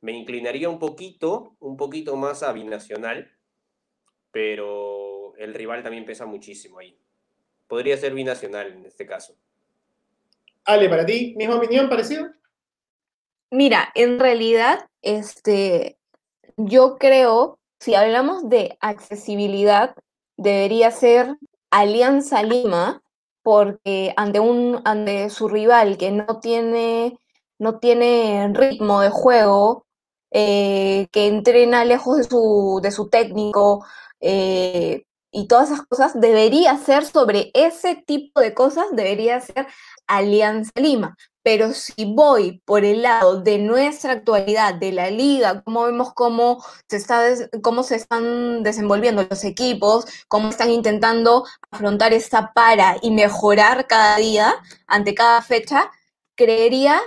S3: me inclinaría un poquito, un poquito más a binacional, pero el rival también pesa muchísimo ahí. Podría ser binacional en este caso.
S1: Ale, para ti, misma opinión, parecido.
S2: Mira, en realidad, este, yo creo, si hablamos de accesibilidad, debería ser Alianza Lima, porque ante, un, ante su rival que no tiene, no tiene ritmo de juego, eh, que entrena lejos de su, de su técnico eh, y todas esas cosas, debería ser sobre ese tipo de cosas, debería ser Alianza Lima. Pero si voy por el lado de nuestra actualidad, de la liga, cómo vemos cómo se, está, cómo se están desenvolviendo los equipos, cómo están intentando afrontar esta para y mejorar cada día ante cada fecha, creería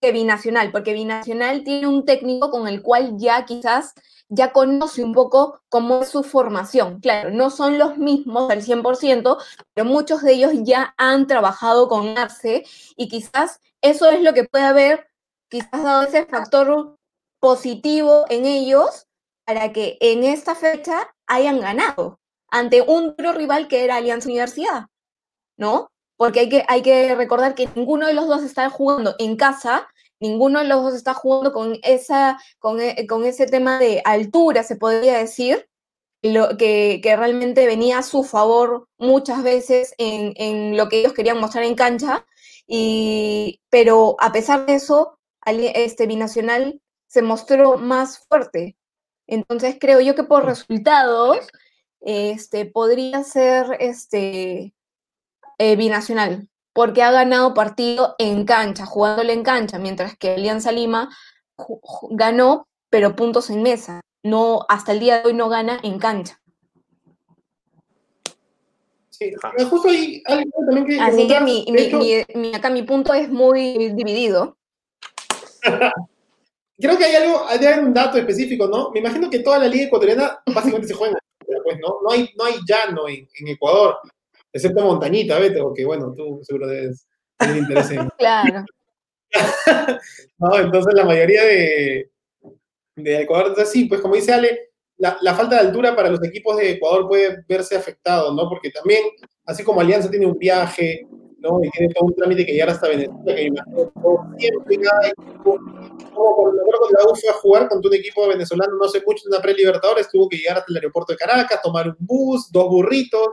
S2: que Binacional, porque Binacional tiene un técnico con el cual ya quizás ya conoce un poco cómo es su formación. Claro, no son los mismos al 100%, pero muchos de ellos ya han trabajado con Arce y quizás eso es lo que puede haber, quizás dado ese factor positivo en ellos para que en esta fecha hayan ganado ante un duro rival que era Alianza Universidad, ¿no? Porque hay que, hay que recordar que ninguno de los dos está jugando en casa, ninguno de los dos está jugando con, esa, con, e, con ese tema de altura, se podría decir, lo, que, realmente venía a su favor muchas veces en, en, lo que ellos querían mostrar en cancha, y, pero a pesar de eso, este binacional se mostró más fuerte. Entonces creo yo que por resultados este, podría ser este, eh, binacional, porque ha ganado partido en cancha, jugándole en cancha, mientras que Alianza Lima ganó, pero puntos en mesa. No, hasta el día de hoy no gana en cancha.
S1: Sí, justo ahí, también que
S2: Así que mi, mi, acá mi punto es muy dividido. [laughs]
S1: Creo que hay algo, hay un dato específico, ¿no? Me imagino que toda la liga ecuatoriana básicamente se juega pues, ¿no? No hay, no hay llano en, Ecuador, excepto montañita, vete, porque bueno, tú seguro debes tener interés en... [laughs]
S2: claro. [laughs]
S1: no, entonces la mayoría de, de Ecuador, entonces sí, pues como dice Ale, la, la, falta de altura para los equipos de Ecuador puede verse afectado, ¿no? Porque también, así como Alianza tiene un viaje, ¿no? Y tiene todo un trámite que llegar hasta Venezuela, que imagino siempre cada equipo, como por lo menos la U fue a jugar contra un equipo venezolano no sé mucho en una pre-Libertadores, tuvo que llegar hasta el aeropuerto de Caracas, tomar un bus, dos burritos,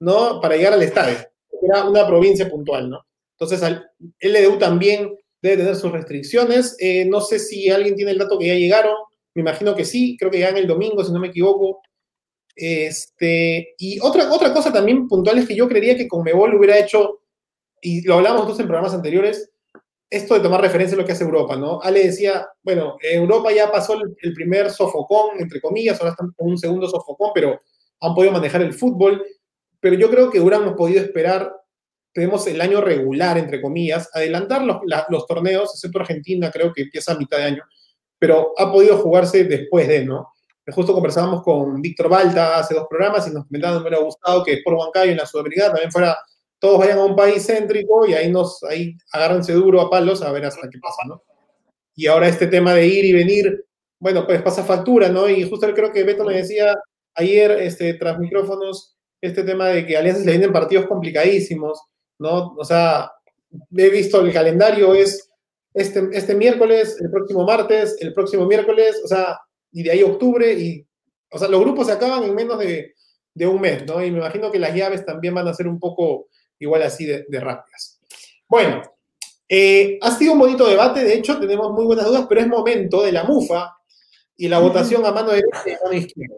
S1: ¿no? Para llegar al estadio. Era una provincia puntual, ¿no? Entonces, el LDU también debe tener sus restricciones. Eh, no sé si alguien tiene el dato que ya llegaron. Me imagino que sí, creo que ya en el domingo, si no me equivoco. Este, y otra, otra cosa también puntual es que yo creería que Conmebol hubiera hecho y lo hablamos nosotros en programas anteriores, esto de tomar referencia a lo que hace Europa, ¿no? Ale decía, bueno, Europa ya pasó el, primer sofocón, entre comillas, ahora están con un segundo sofocón, pero han podido manejar el fútbol, pero yo creo que hubiéramos podido esperar, tenemos el año regular, entre comillas, adelantar los, los torneos, excepto Argentina, creo que empieza a mitad de año, pero ha podido jugarse después de, ¿no? Justo conversábamos con Víctor Balta hace dos programas y nos comentaban, me hubiera gustado que por Huancayo en la Sudamérica también fuera todos vayan a un país céntrico y ahí nos, ahí agárrense duro a palos a ver hasta qué pasa, ¿no? Y ahora este tema de ir y venir, bueno, pues pasa factura, ¿no? Y justo creo que Beto me decía ayer, este, tras micrófonos, este tema de que a Alianza le vienen partidos complicadísimos, ¿no? O sea, he visto el calendario, es este, este miércoles, el próximo martes, el próximo miércoles, o sea, y de ahí octubre, y, o sea, los grupos se acaban en menos de, de un mes, ¿no? Y me imagino que las llaves también van a ser un poco igual así de, rápidas. Bueno, eh, ha sido un bonito debate, de hecho tenemos muy buenas dudas, pero es momento de la mufa y la votación a mano derecha y a mano izquierda.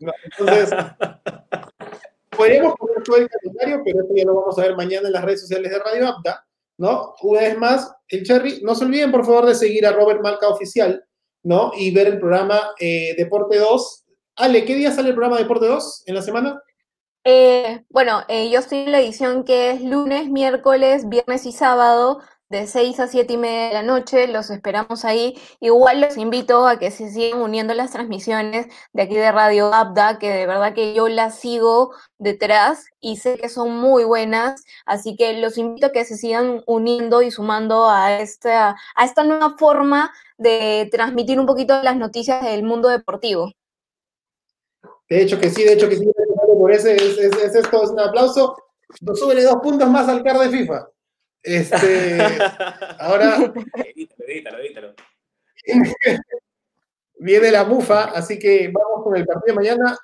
S1: Entonces, [laughs] podríamos poner todo el calendario, pero esto ya lo vamos a ver mañana en las redes sociales de Radio Apta, ¿no? Una vez más, el Cherry, no se olviden por favor de seguir a Robert Malca Oficial, ¿no? Y ver el programa eh, Deporte 2. Ale, ¿qué día sale el programa Deporte 2 en la semana?
S2: Eh, bueno, eh, yo estoy en la edición que es lunes, miércoles, viernes y sábado, de 6 a 7 y media de la noche. Los esperamos ahí. Igual los invito a que se sigan uniendo las transmisiones de aquí de Radio Abda, que de verdad que yo las sigo detrás y sé que son muy buenas. Así que los invito a que se sigan uniendo y sumando a esta, a esta nueva forma de transmitir un poquito las noticias del mundo deportivo.
S1: De hecho que sí, de hecho que sí, por ese es, esto, es un aplauso. Sube dos puntos más al CAR de FIFA. Este, [laughs] ahora. Edítalo, edítalo, [laughs] Viene la mufa, así que vamos con el partido de mañana.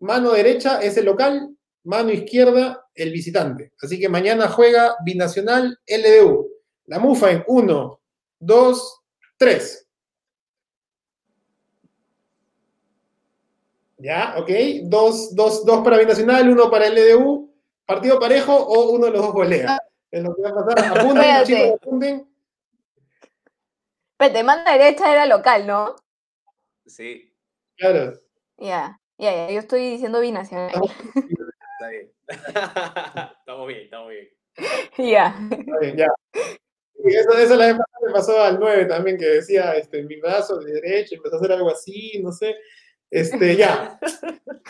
S1: Mano derecha es el local, mano izquierda el visitante. Así que mañana juega Binacional LDU. La mufa en 1, 2, 3. ¿Ya? ¿Ok? Dos, dos, dos para Binacional, uno para el LDU. ¿Partido parejo o uno de los dos golea? Es lo que va a pasar. [laughs] Apunten, chicos, apunten.
S2: Pero manda derecha era local, ¿no?
S3: Sí.
S1: Claro.
S2: Ya, ya, ya. Yo estoy diciendo binacional. [laughs]
S3: Está bien. [laughs] estamos bien, estamos bien.
S2: Ya.
S1: Está bien, ya. eso, eso la vez me pasó al 9 también, que decía, este, mi brazo de derecha, empezó a hacer algo así, no sé. Este, ya.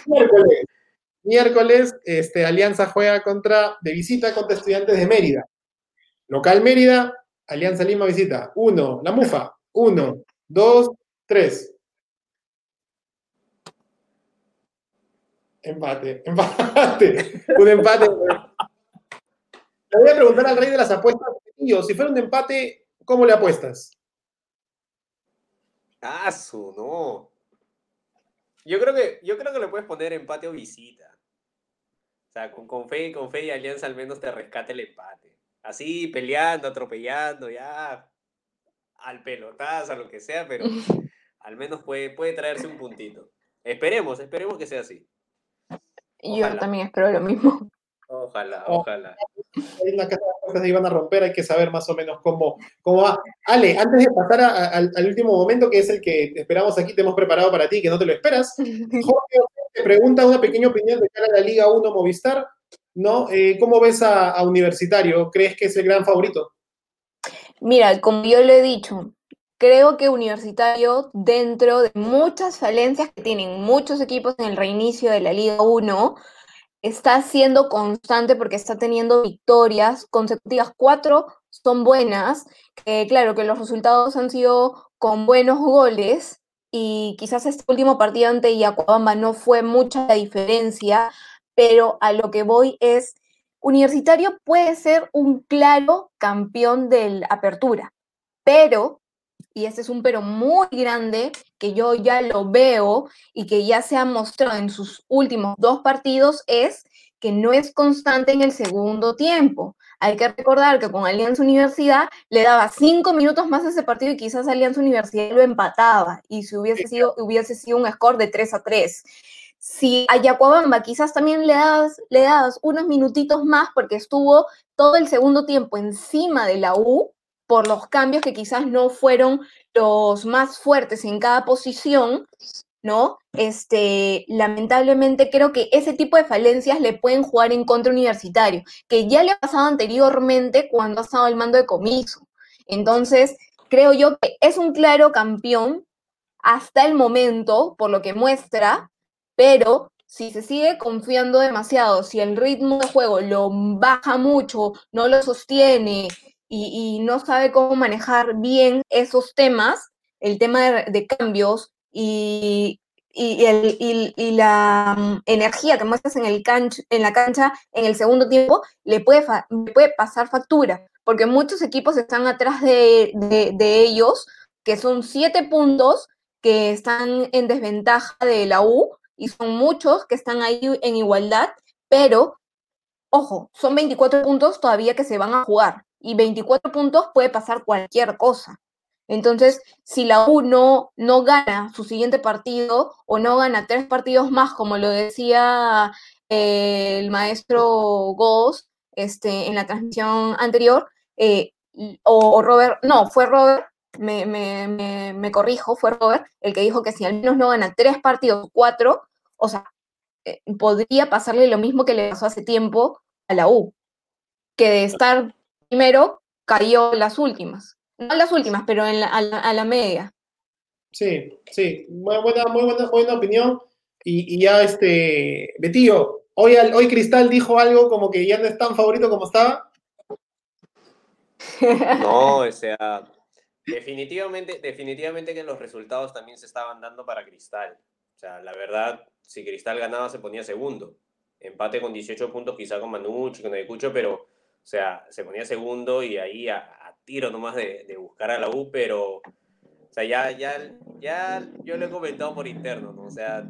S1: miércoles. Miércoles, este, Alianza juega contra, de visita contra Estudiantes de Mérida. Local Mérida, Alianza Lima visita. Uno, la Mufa. Uno, dos, tres. Empate, [laughs] empate. Un empate. Le voy a preguntar al rey de las apuestas, si fuera un empate, ¿cómo le apuestas?
S3: Su, no. Yo creo que, yo creo que le puedes poner empate o visita. O sea, con, con, fe, con fe y alianza al menos te rescate el empate. Así, peleando, atropellando, ya al pelotazo, a lo que sea, pero [laughs] al menos puede, puede traerse un puntito. Esperemos, esperemos que sea así.
S2: Yo también espero lo mismo.
S3: Ojalá, ojalá.
S1: Hay una casa de se iban a romper, hay que saber más o menos cómo, cómo va. Ale, antes de pasar al último momento, que es el que esperamos aquí, te hemos preparado para ti, que no te lo esperas. [laughs] Jorge te pregunta una pequeña opinión de cara a la Liga 1 Movistar, ¿no? Eh, ¿Cómo ves a, a Universitario? ¿Crees que es el gran favorito?
S2: Mira, como yo lo he dicho, creo que Universitario, dentro de muchas falencias que tienen muchos equipos en el reinicio de la Liga 1, está siendo constante porque está teniendo victorias consecutivas. Cuatro son buenas, claro que los resultados han sido con buenos goles y quizás este último partido ante Yacuabamba no fue mucha la diferencia, pero a lo que voy es, Universitario puede ser un claro campeón de la apertura, pero y este es un pero muy grande que yo ya lo veo y que ya se ha mostrado en sus últimos dos partidos, es que no es constante en el segundo tiempo. Hay que recordar que con Alianza Universidad le daba cinco minutos más a ese partido y quizás Alianza Universidad lo empataba y si hubiese sido, hubiese sido un score de 3 a 3. Si a Yacuabamba quizás también le das, le das unos minutitos más porque estuvo todo el segundo tiempo encima de la U, por los cambios que quizás no fueron los más fuertes en cada posición, ¿no? Este, lamentablemente creo que ese tipo de falencias le pueden jugar en contra universitario, que ya le ha pasado anteriormente cuando ha estado al mando de comiso. Entonces, creo yo que es un claro campeón hasta el momento, por lo que muestra, pero si se sigue confiando demasiado, si el ritmo de juego lo baja mucho, no lo sostiene, y, no sabe cómo manejar bien esos temas, el tema de, cambios y, el, y, la mm, energía que muestras en, el en la cancha en el segundo tiempo, le puede, puede pasar factura, porque muchos equipos están atrás de, de, ellos, que son siete puntos que están en desventaja de la U, y son muchos que están ahí en igualdad, pero, ojo, son 24 puntos todavía que se van a jugar y 24 puntos puede pasar cualquier cosa. Entonces, si la U no, gana su siguiente partido o no gana tres partidos más, como lo decía eh, el maestro Goss este, en la transmisión anterior, eh, o, Robert, no, fue Robert, me, corrijo, fue Robert el que dijo que si al menos no gana tres partidos, cuatro, o sea, eh, podría pasarle lo mismo que le pasó hace tiempo a la U, que de estar primero cayó las últimas. No las últimas, pero en la, a, la, media.
S1: Sí, sí, muy buena, muy buena, buena opinión. Y, ya este, Betío, hoy, hoy Cristal dijo algo como que ya no es tan favorito como estaba. [laughs]
S3: No, o sea, definitivamente, definitivamente que los resultados también se estaban dando para Cristal. O sea, la verdad, si Cristal ganaba se ponía segundo. Empate con 18 puntos quizá con Manucci, con Ayacucho, pero o sea, se ponía segundo y ahí a, tiro nomás de, de, buscar a la U, pero, o sea, ya, ya, ya yo lo he comentado por interno, ¿no? O sea,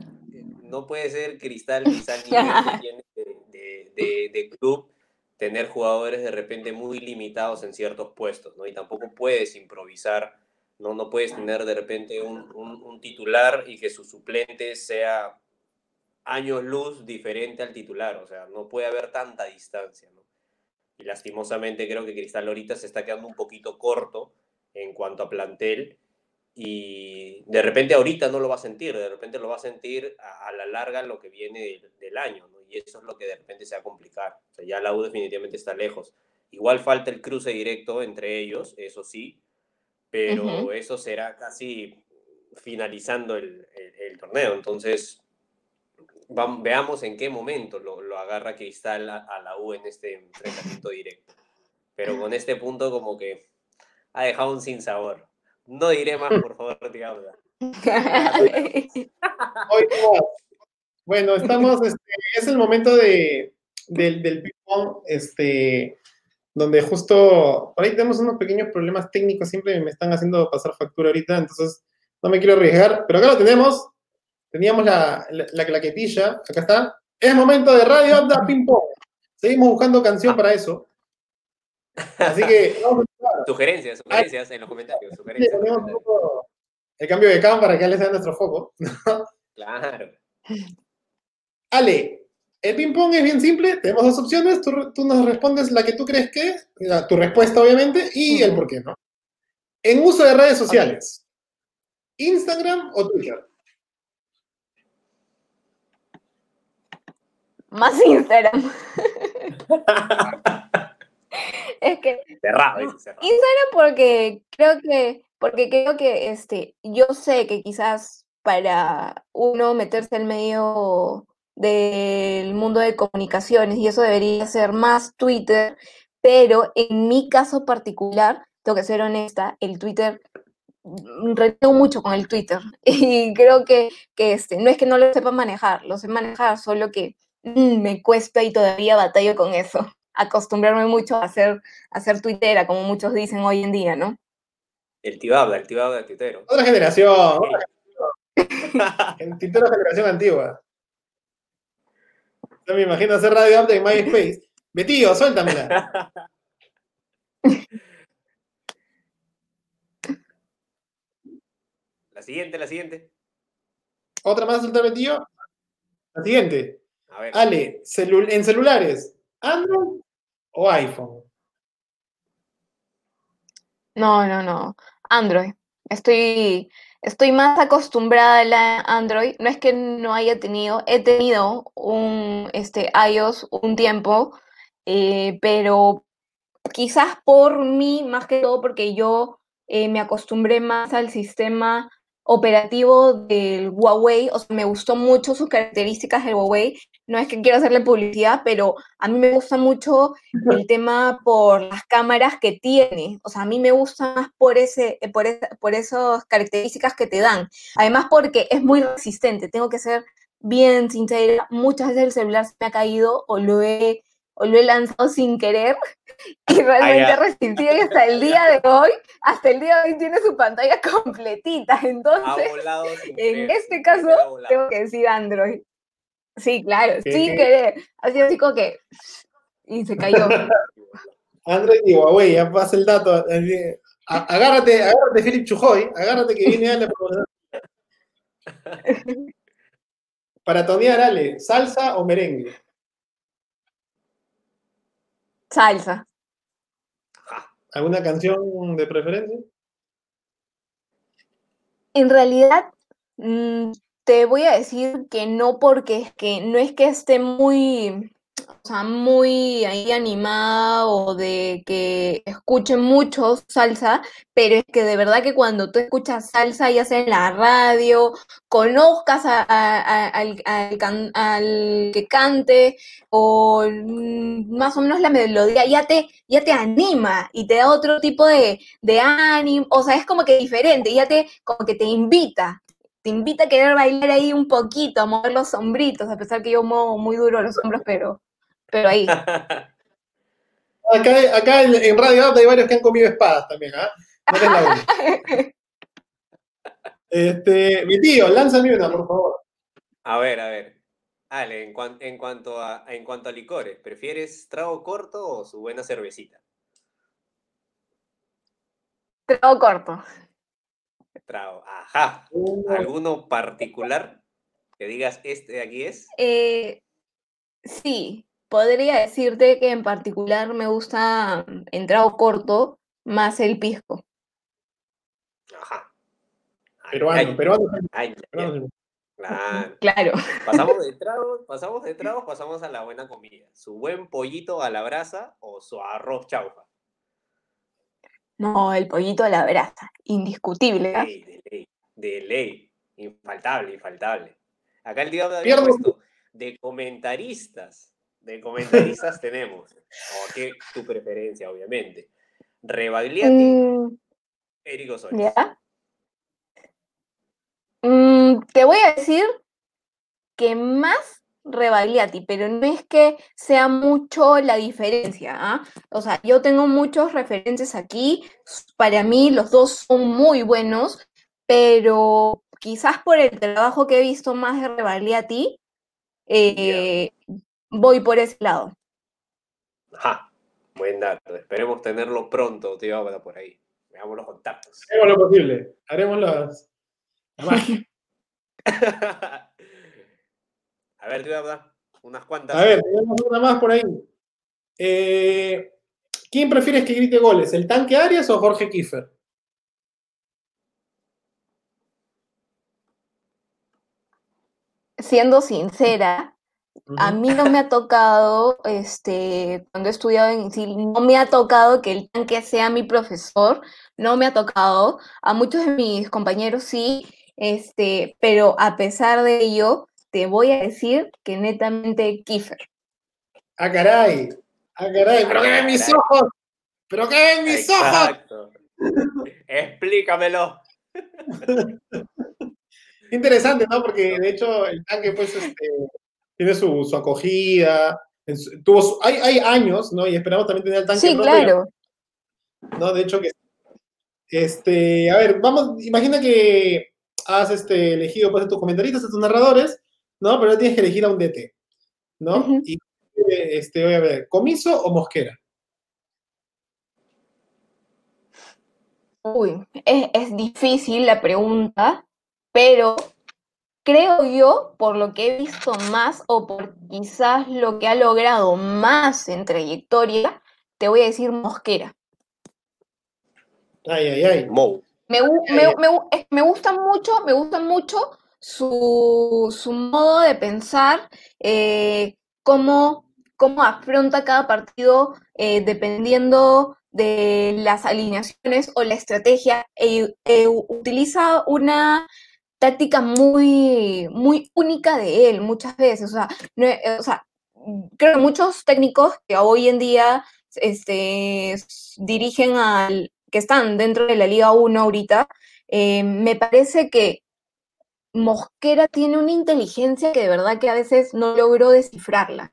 S3: no puede ser Cristal [laughs] quizás de, de, de, club tener jugadores de repente muy limitados en ciertos puestos, ¿no? Y tampoco puedes improvisar, ¿no? No puedes tener de repente un, un, un titular y que su suplente sea años luz diferente al titular, o sea, no puede haber tanta distancia, ¿no? Y lastimosamente creo que Cristal ahorita se está quedando un poquito corto en cuanto a plantel y de repente ahorita no lo va a sentir, de repente lo va a sentir a, la larga lo que viene del, año, ¿no? y eso es lo que de repente se va a complicar. O sea, ya la U definitivamente está lejos. Igual falta el cruce directo entre ellos, eso sí, pero eso será casi finalizando el, torneo. Entonces, veamos en qué momento lo, agarra Cristal a, a, la U en este enfrentamiento directo. Pero con este punto como que ha dejado un sinsabor. No diré más, por [laughs] favor, Tiago. [laughs]
S1: bueno, estamos, este, es el momento de, del, del ping-pong, este, donde justo, por ahí tenemos unos pequeños problemas técnicos, siempre me están haciendo pasar factura ahorita, entonces no me quiero arriesgar, pero acá lo tenemos, teníamos la, la, la claquetilla, acá está, es momento de Radio Onda Ping Pong, seguimos buscando canción para eso, así que [laughs]
S3: Sugerencias, sugerencias en los comentarios. Sugerencias
S1: el cambio de cámara para que Ale sea nuestro foco.
S3: claro.
S1: Ale, el ping-pong es bien simple. Tenemos dos opciones. Tú, nos respondes la que tú crees que es, tu respuesta, obviamente, y el por qué, ¿no? En uso de redes sociales, ¿Instagram o Twitter?
S2: Más Instagram. [laughs] es que
S3: cerrado,
S2: Instagram porque creo que porque creo que este yo sé que quizás para uno meterse en medio del mundo de comunicaciones y eso debería ser más Twitter, pero en mi caso particular, tengo que ser honesta, el Twitter mm, retengo mucho con el Twitter [laughs] y creo que, que este, no es que no lo sepa manejar, lo sé manejar, solo que me cuesta y todavía batallo con eso [laughs] acostumbrarme mucho a hacer, a hacer tuitera, como muchos dicen hoy en día, ¿no?
S3: El tibabla, el tibabla del tuitero.
S1: Otra generación. el tuitero generación antigua. Yo me imagino hacer radio update en MySpace. Betío, suéltamela. [laughs]
S3: La siguiente, la siguiente.
S1: ¿Otra más suelta Betío? La siguiente. A ver. Ale, en celulares, ¿Android o iPhone?
S2: No, no, no. Android. Estoy, estoy más acostumbrada a la Android. No es que no haya tenido, he tenido un este, iOS un tiempo, eh, pero quizás por mí, más que todo porque yo eh, me acostumbré más al sistema operativo del Huawei, o sea, me gustó mucho sus características del Huawei. No es que quiero hacerle publicidad, pero a mí me gusta mucho el tema por las cámaras que tiene. O sea, a mí me gusta más por, ese, por, por esas características que te dan. Además, porque es muy resistente. Tengo que ser bien sincera. Muchas veces el celular se me ha caído o lo he o lo he lanzado sin querer [laughs] y realmente he resistido y hasta el día de hoy, hasta el día de hoy tiene su pantalla [laughs] completita. Entonces, en este caso, tengo que decir Android. Sí, claro, sin querer. Así así como que y se cayó.
S1: Android y Huawei, ya pasa el dato. Agárrate, agárrate, Philip Chujoy, agárrate que viene Ale. [laughs] Para tonear, Ale, ¿salsa o merengue?
S2: Salsa.
S1: ¿Alguna canción de preferencia?
S2: En realidad, mm, te voy a decir que no porque es que no es que esté muy o sea, muy ahí animada o de que escuchen mucho salsa, pero es que de verdad que cuando tú escuchas salsa, ya sea en la radio, conozcas al, que cante o mm, más o menos la melodía, ya te, ya te anima y te da otro tipo de, de ánimo, o sea, es como que diferente, ya te, como que te invita, te invita a querer bailar ahí un poquito, a mover los sombritos, a pesar que yo muevo muy duro los hombros, pero pero ahí. [laughs]
S1: acá, en, Radio hay varios que han comido espadas también, ¿ah? [laughs] este, mi tío, lánzame una, por favor.
S3: A ver, a ver. Ale, en, en, cuanto a, en cuanto a licores, ¿prefieres trago corto o su buena cervecita?
S2: Trago corto.
S3: Trago, ajá. ¿Alguno particular que digas este de aquí es?
S2: Eh, sí, podría decirte que en particular me gusta mm, en trago corto más el pisco.
S3: Ajá.
S1: peruano, peruano. [laughs]
S2: Claro.
S3: Pasamos de trago, pasamos de [laughs] trago, pasamos a la buena comida. Su buen pollito a la brasa o su arroz chaufa.
S2: No, el pollito a la brasa, indiscutible.
S3: De
S2: ¿ah?
S3: ley, de ley, de ley. Infaltable, infaltable. Acá el tío había puesto de comentaristas. De comentaristas [laughs] tenemos. O que tu preferencia, obviamente. Rebagliati, mm, Erico Solís.
S2: Mm, te voy a decir que más Rebagliati, pero no es que sea mucho la diferencia. ¿ah? O sea, yo tengo muchos referentes aquí. Para mí los dos son muy buenos, pero quizás por el trabajo que he visto más de Rebagliati, eh, voy por ese lado.
S3: Ajá, buen dato. Esperemos tenerlo pronto, tío, por ahí. Veamos los contactos.
S1: Haremos lo posible. Haremos las. [laughs]
S3: A ver, tío, unas cuantas.
S1: A ver, tenemos una más por ahí. Eh, ¿Quién prefieres que grite goles? ¿El tanque Arias o Jorge Kiefer?
S2: Siendo sincera, a mí no me ha tocado, este, cuando he estudiado en INSIL, no me ha tocado que el tanque sea mi profesor, no me ha tocado. A muchos de mis compañeros sí, este, pero a pesar de ello, te voy a decir que netamente Kiefer.
S1: ¡Ah, caray! ¡Ah, caray! ¡Pero qué ven mis ojos! ¡Pero qué ven mis ojos!
S3: Explícamelo. [laughs]
S1: Interesante, ¿no? Porque de hecho el tanque, pues, este, tiene su, su acogida. tuvo hay, hay, años, ¿no? Y esperamos también tener el tanque.
S2: Sí, claro.
S1: ¿no? De hecho, que. Este, a ver, vamos, imagina que has este, elegido pues, a tus comentaristas, a tus narradores, ¿no? Pero tienes que elegir a un DT, ¿no? Y este, voy a ver, ¿comiso o mosquera?
S2: Uy, es, es difícil la pregunta, pero creo yo, por lo que he visto más o por quizás lo que ha logrado más en trayectoria, te voy a decir Mosquera.
S1: Ay, ay, ay.
S2: Me, me, me, me, gusta mucho, me gusta mucho su, su modo de pensar, eh, cómo, afronta cada partido eh, dependiendo de las alineaciones o la estrategia. E, e, utiliza una táctica muy, muy única de él muchas veces. O sea, o sea, creo que muchos técnicos que hoy en día este, dirigen al, que están dentro de la Liga 1 ahorita, eh, me parece que Mosquera tiene una inteligencia que de verdad que a veces no logro descifrarla.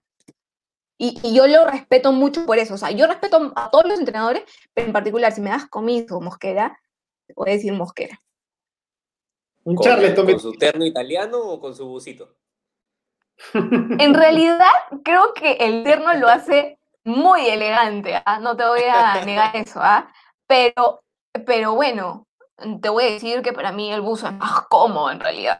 S2: Y, yo lo respeto mucho por eso. O sea, yo respeto a todos los entrenadores, pero en particular, si me das comiso Mosquera, te voy a decir Mosquera.
S3: Un ¿Con, su terno italiano o con su busito? [laughs]
S2: En realidad, creo que el terno lo hace muy elegante, ¿ah? no te voy a negar eso, ¿ah? pero, pero bueno, te voy a decir que para mí el buzo es más cómodo en realidad.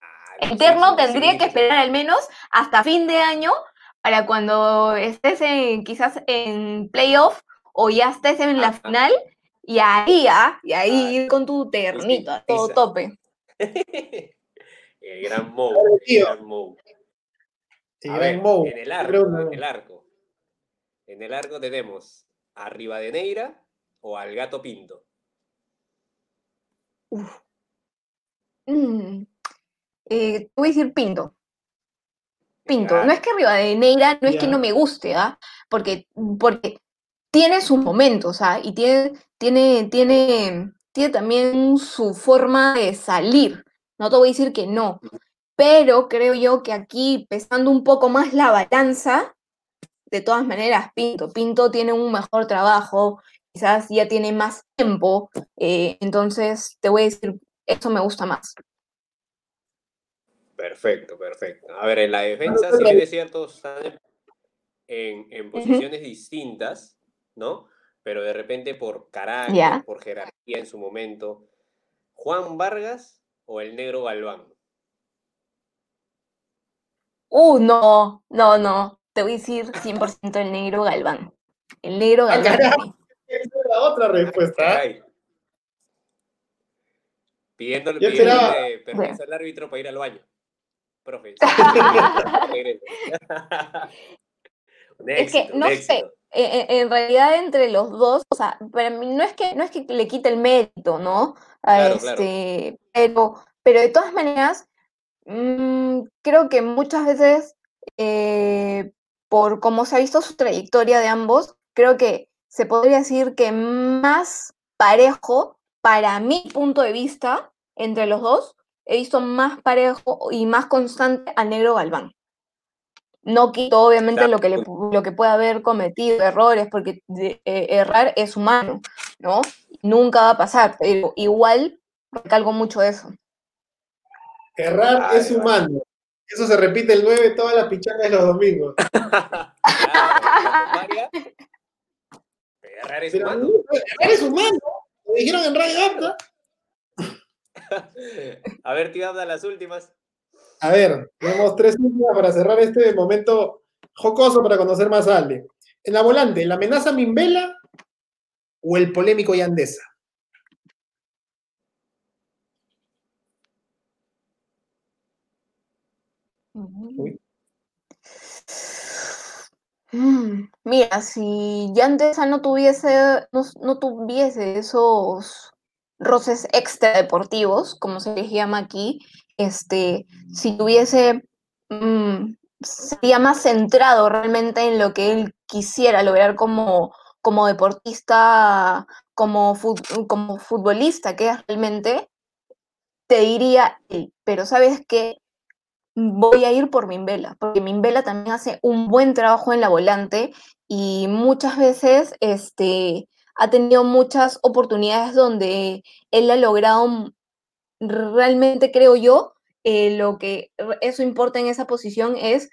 S2: Ah, el terno tendría que esperar al menos hasta fin de año para cuando estés en, quizás en playoff o ya estés en la final y ahí, ¿ah? y ahí ah, ir con tu ternito a todo tope. [laughs]
S3: el gran Mo. El gran Mo. en el arco, en el arco. En el arco tenemos a Rivadeneira o al Gato Pinto.
S2: Mm, eh, voy a decir Pinto. Pinto. No es que Rivadeneira, no es que no me guste, ¿ah? Porque, porque tiene sus momentos, ¿ah? Y tiene, tiene, tiene, tiene también su forma de salir. No te voy a decir que no. Pero creo yo que aquí, pesando un poco más la balanza, de todas maneras, Pinto. Pinto tiene un mejor trabajo, quizás ya tiene más tiempo, eh, entonces te voy a decir, eso me gusta más.
S3: Perfecto, perfecto. A ver, en la defensa sí es cierto, están en, posiciones distintas, ¿no? Pero de repente por carácter, por jerarquía en su momento, Juan Vargas o el negro Galván.
S2: Uh, no, no, no. Te voy a decir 100% el negro Galván. El negro ah, Galván.
S1: Esa es la otra respuesta.
S3: Pidiéndole, pidiéndole permiso al árbitro para ir al baño. Profe. [laughs] [laughs]
S2: es que no sé, e, e, en, realidad entre los dos, o sea, para mí no es que, no es que le quite el mérito, ¿no? A este, Pero, pero de todas maneras, mm, creo que muchas veces, eh, por cómo se ha visto su trayectoria de ambos, creo que se podría decir que más parejo, para mi punto de vista, entre los dos, he visto más parejo y más constante al negro Galván. No quito obviamente lo que, lo que puede haber cometido, errores, porque eh, errar es humano, ¿no? Nunca va a pasar, pero igual recalco mucho eso.
S1: Errar es humano. Eso se repite el 9 todas las pichadas de los domingos. [laughs]
S3: errar es humano.
S1: Errar es humano. Lo dijeron en Radio [laughs]
S3: A ver, tío, habla las últimas.
S1: A ver, tenemos tres últimas para cerrar este momento jocoso para conocer más a Ale. En la volante, ¿la amenaza Mimbela o el polémico Yandesa?
S2: Mm, mira, si Yandesa no tuviese, no, tuviese esos roces extra deportivos, como se les llama aquí, este, si tuviese, mm, sería más centrado realmente en lo que él quisiera lograr como, como deportista, como, como futbolista que realmente, te diría él, pero sabes que voy a ir por Mimbela, porque Mimbela también hace un buen trabajo en la volante y muchas veces este, ha tenido muchas oportunidades donde él ha logrado realmente creo yo, eh, lo que eso importa en esa posición es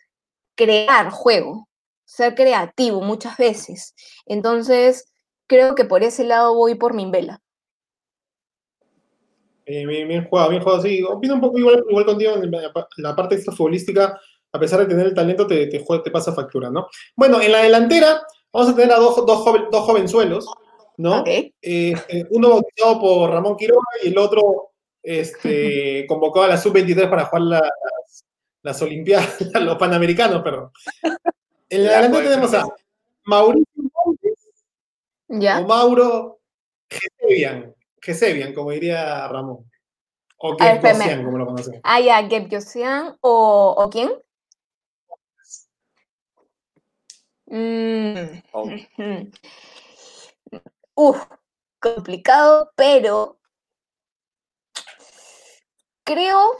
S2: crear juego, ser creativo muchas veces. Entonces, creo que por ese lado voy por Mimbela.
S1: Eh, bien, bien, jugado, bien jugado, sí. Opino un poco igual, igual contigo en la parte esta futbolística, a pesar de tener el talento, te, te, te, pasa factura, ¿no? Bueno, en la delantera vamos a tener a dos, dos, dos jovenzuelos, ¿no? Eh, uno bautizado por Ramón Quiroga y el otro este, [laughs] convocado a la sub-23 para jugar las, las Olimpiadas, [laughs] los Panamericanos, perdón. En la delantera tenemos a Mauricio Montes
S2: ¿Ya?
S1: o Mauro Gesebian, Gesebian, como diría Ramón. O Gebjosian, como lo conocen.
S2: Ah, ya, Gebjosian o, o quién? Mm. Oh. Uf, complicado, pero creo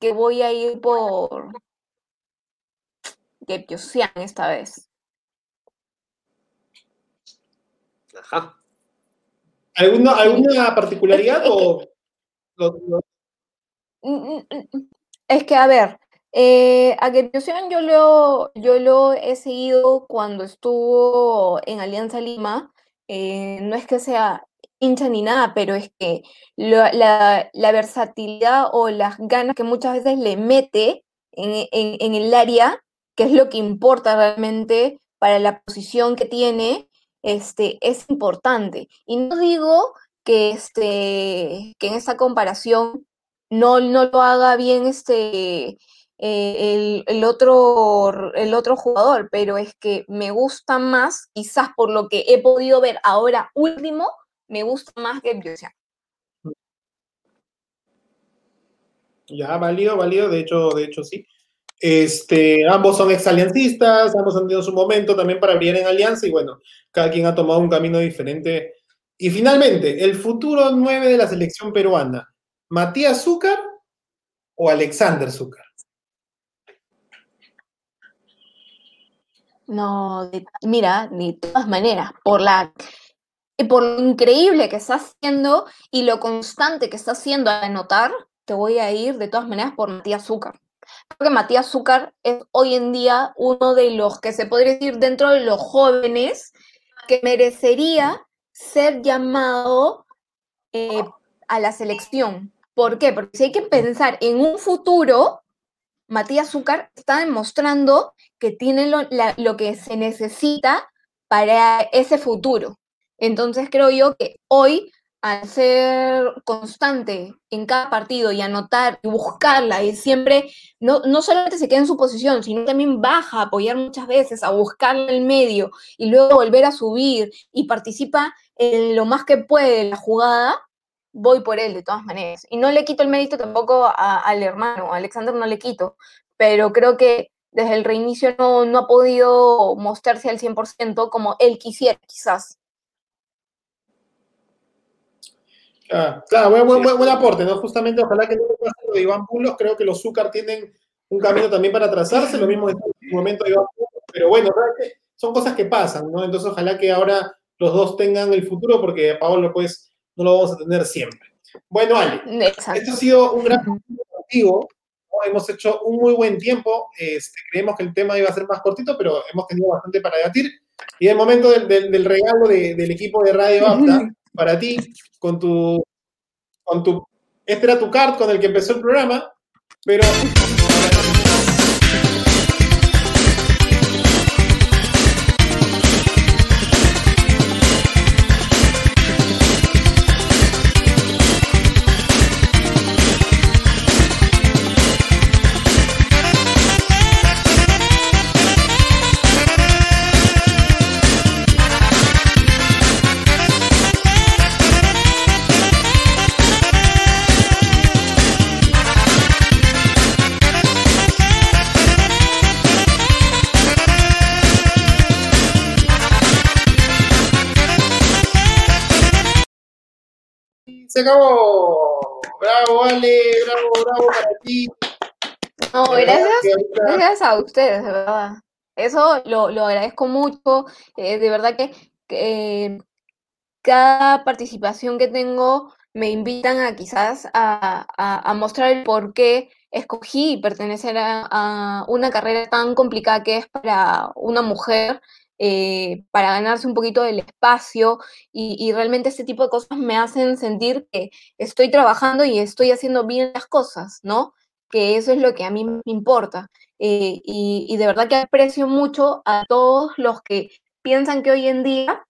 S2: que voy a ir por Gepyosian esta vez.
S3: Ajá.
S1: ¿Alguna, alguna particularidad o...?
S2: Mm, mm, mm, es que, a ver, eh, a yo lo, yo lo he seguido cuando estuvo en Alianza Lima. Eh, no es que sea hincha ni nada, pero es que la, versatilidad o las ganas que muchas veces le mete en, el área, que es lo que importa realmente para la posición que tiene, este, es importante. Y no digo que, este, que en esta comparación no, no lo haga bien este, eh, el, otro, el otro jugador, pero es que me gusta más, quizás por lo que he podido ver ahora último, me gusta más que Biosian.
S1: Ya, válido, válido, de hecho, de hecho sí. Este, ambos son exaliancistas, ambos han tenido su momento también para abrir en alianza y bueno, cada quien ha tomado un camino diferente. Y finalmente, el futuro 9 de la selección peruana, ¿Matías Zúcar o Alexander Zúcar?
S2: No, mira, de todas maneras, por la por lo increíble que está haciendo y lo constante que está haciendo a anotar, te voy a ir de todas maneras por Matías Zúcar. Creo que Matías Zúcar es hoy en día uno de los que se podría decir dentro de los jóvenes que merecería ser llamado eh, a la selección. ¿Por qué? Porque si hay que pensar en un futuro, Matías Zúcar está demostrando que tiene lo que se necesita para ese futuro. Entonces creo yo que hoy al ser constante en cada partido y anotar y buscarla y siempre, no, no solamente se queda en su posición, sino también baja a apoyar muchas veces, a buscarla en el medio y luego volver a subir y participa en lo más que puede la jugada, voy por él de todas maneras. Y no le quito el mérito tampoco al hermano, a Alexander no le quito, pero creo que desde el reinicio no, no ha podido mostrarse al 100% como él quisiera, quizás.
S1: Claro, buen, aporte, ¿no? Justamente, ojalá que no pase lo de Iván Pulos, creo que los Zúcar tienen un camino también para trazarse, lo mismo en este momento de Iván Pulos, pero bueno, son cosas que pasan, ¿no? Entonces, ojalá que ahora los dos tengan el futuro, porque a Paolo, pues, no lo vamos a tener siempre. Bueno, Ale, esto ha sido un gran partido, hemos hecho un muy buen tiempo, este, creemos que el tema iba a ser más cortito, pero hemos tenido bastante para debatir, y el momento del, regalo del equipo de Radio Apta, [laughs] para ti, con tu, con tu, este era tu card con el que empezó el programa, pero se acabó. Bravo, Ale, bravo, bravo para ti.
S2: No, gracias, gracias a ustedes, de verdad. Eso lo, lo agradezco mucho. Eh, de verdad que, que, cada participación que tengo me invitan a quizás a, a, a mostrar el por qué escogí pertenecer a, a, una carrera tan complicada que es para una mujer eh, para ganarse un poquito del espacio y, realmente este tipo de cosas me hacen sentir que estoy trabajando y estoy haciendo bien las cosas, ¿no? Que eso es lo que a mí me importa. Eh, y, de verdad que aprecio mucho a todos los que piensan que hoy en día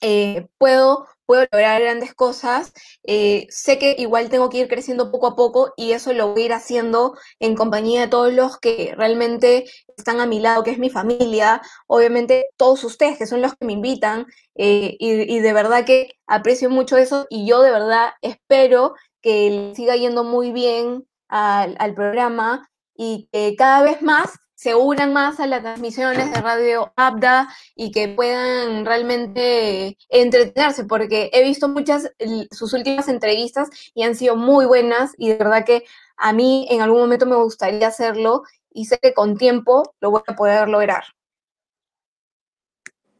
S2: eh, puedo puedo lograr grandes cosas. Eh, sé que igual tengo que ir creciendo poco a poco y eso lo voy a ir haciendo en compañía de todos los que realmente están a mi lado, que es mi familia, obviamente todos ustedes que son los que me invitan eh, y, de verdad que aprecio mucho eso y yo de verdad espero que siga yendo muy bien al, al programa y que cada vez más se unan más a las transmisiones de Radio Abda y que puedan realmente entretenerse, porque he visto muchas, sus últimas entrevistas y han sido muy buenas y de verdad que a mí en algún momento me gustaría hacerlo y sé que con tiempo lo voy a poder lograr.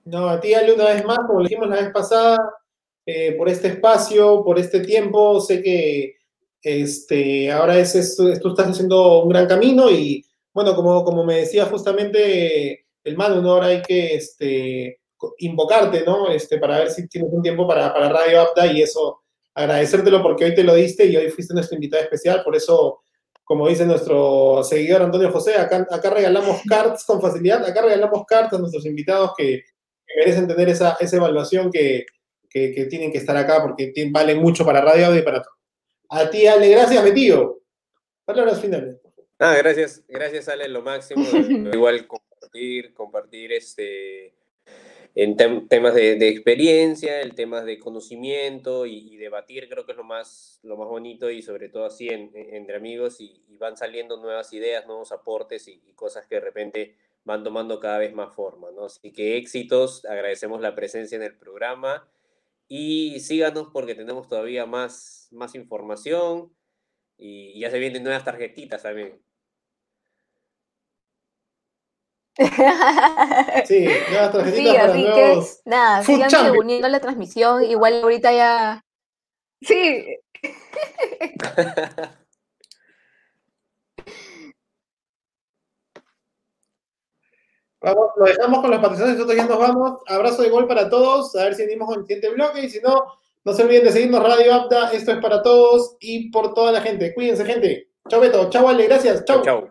S1: No, a ti, Ale, una vez más, como le dijimos la vez pasada, eh, por este espacio, por este tiempo, sé que este, ahora es, tú estás haciendo un gran camino y bueno, como, como me decía justamente el Manu, ¿no? ahora hay que este, invocarte, ¿no? Este, para ver si tienes un tiempo para, para Radio Apta y eso, agradecértelo porque hoy te lo diste y hoy fuiste nuestro invitado especial, por eso, como dice nuestro seguidor Antonio José, acá, acá regalamos [laughs] cards con facilidad, acá regalamos cartas a nuestros invitados que, merecen tener esa, esa evaluación que, que, tienen que estar acá porque valen mucho para Radio Apta y para todo. A ti, Ale, gracias, mi tío. Palabras finales.
S3: Ah, gracias, gracias Ale, lo máximo. [laughs] Igual compartir, compartir este en temas de, experiencia, el temas de conocimiento y, debatir creo que es lo más, lo más bonito y sobre todo así entre amigos y, van saliendo nuevas ideas, nuevos aportes y, cosas que de repente van tomando cada vez más forma, ¿no? Así que éxitos, agradecemos la presencia en el programa y síganos porque tenemos todavía más, más información y ya se vienen nuevas tarjetitas también. [laughs]
S2: Sí, nuevas tarjetitas para nuevos. Que, nada, sigan uniendo la transmisión. Igual ahorita ya. Sí. [laughs]
S1: Vamos, lo dejamos con las patrocinadores, nosotros ya nos vamos. Abrazo de gol para todos. A ver si venimos con el siguiente bloque. Y si no, no se olviden de seguirnos Radio Apta. Esto es para todos y por toda la gente. Cuídense, gente. Chao, Beto. Chao, Ale. Gracias. Chao. Chao.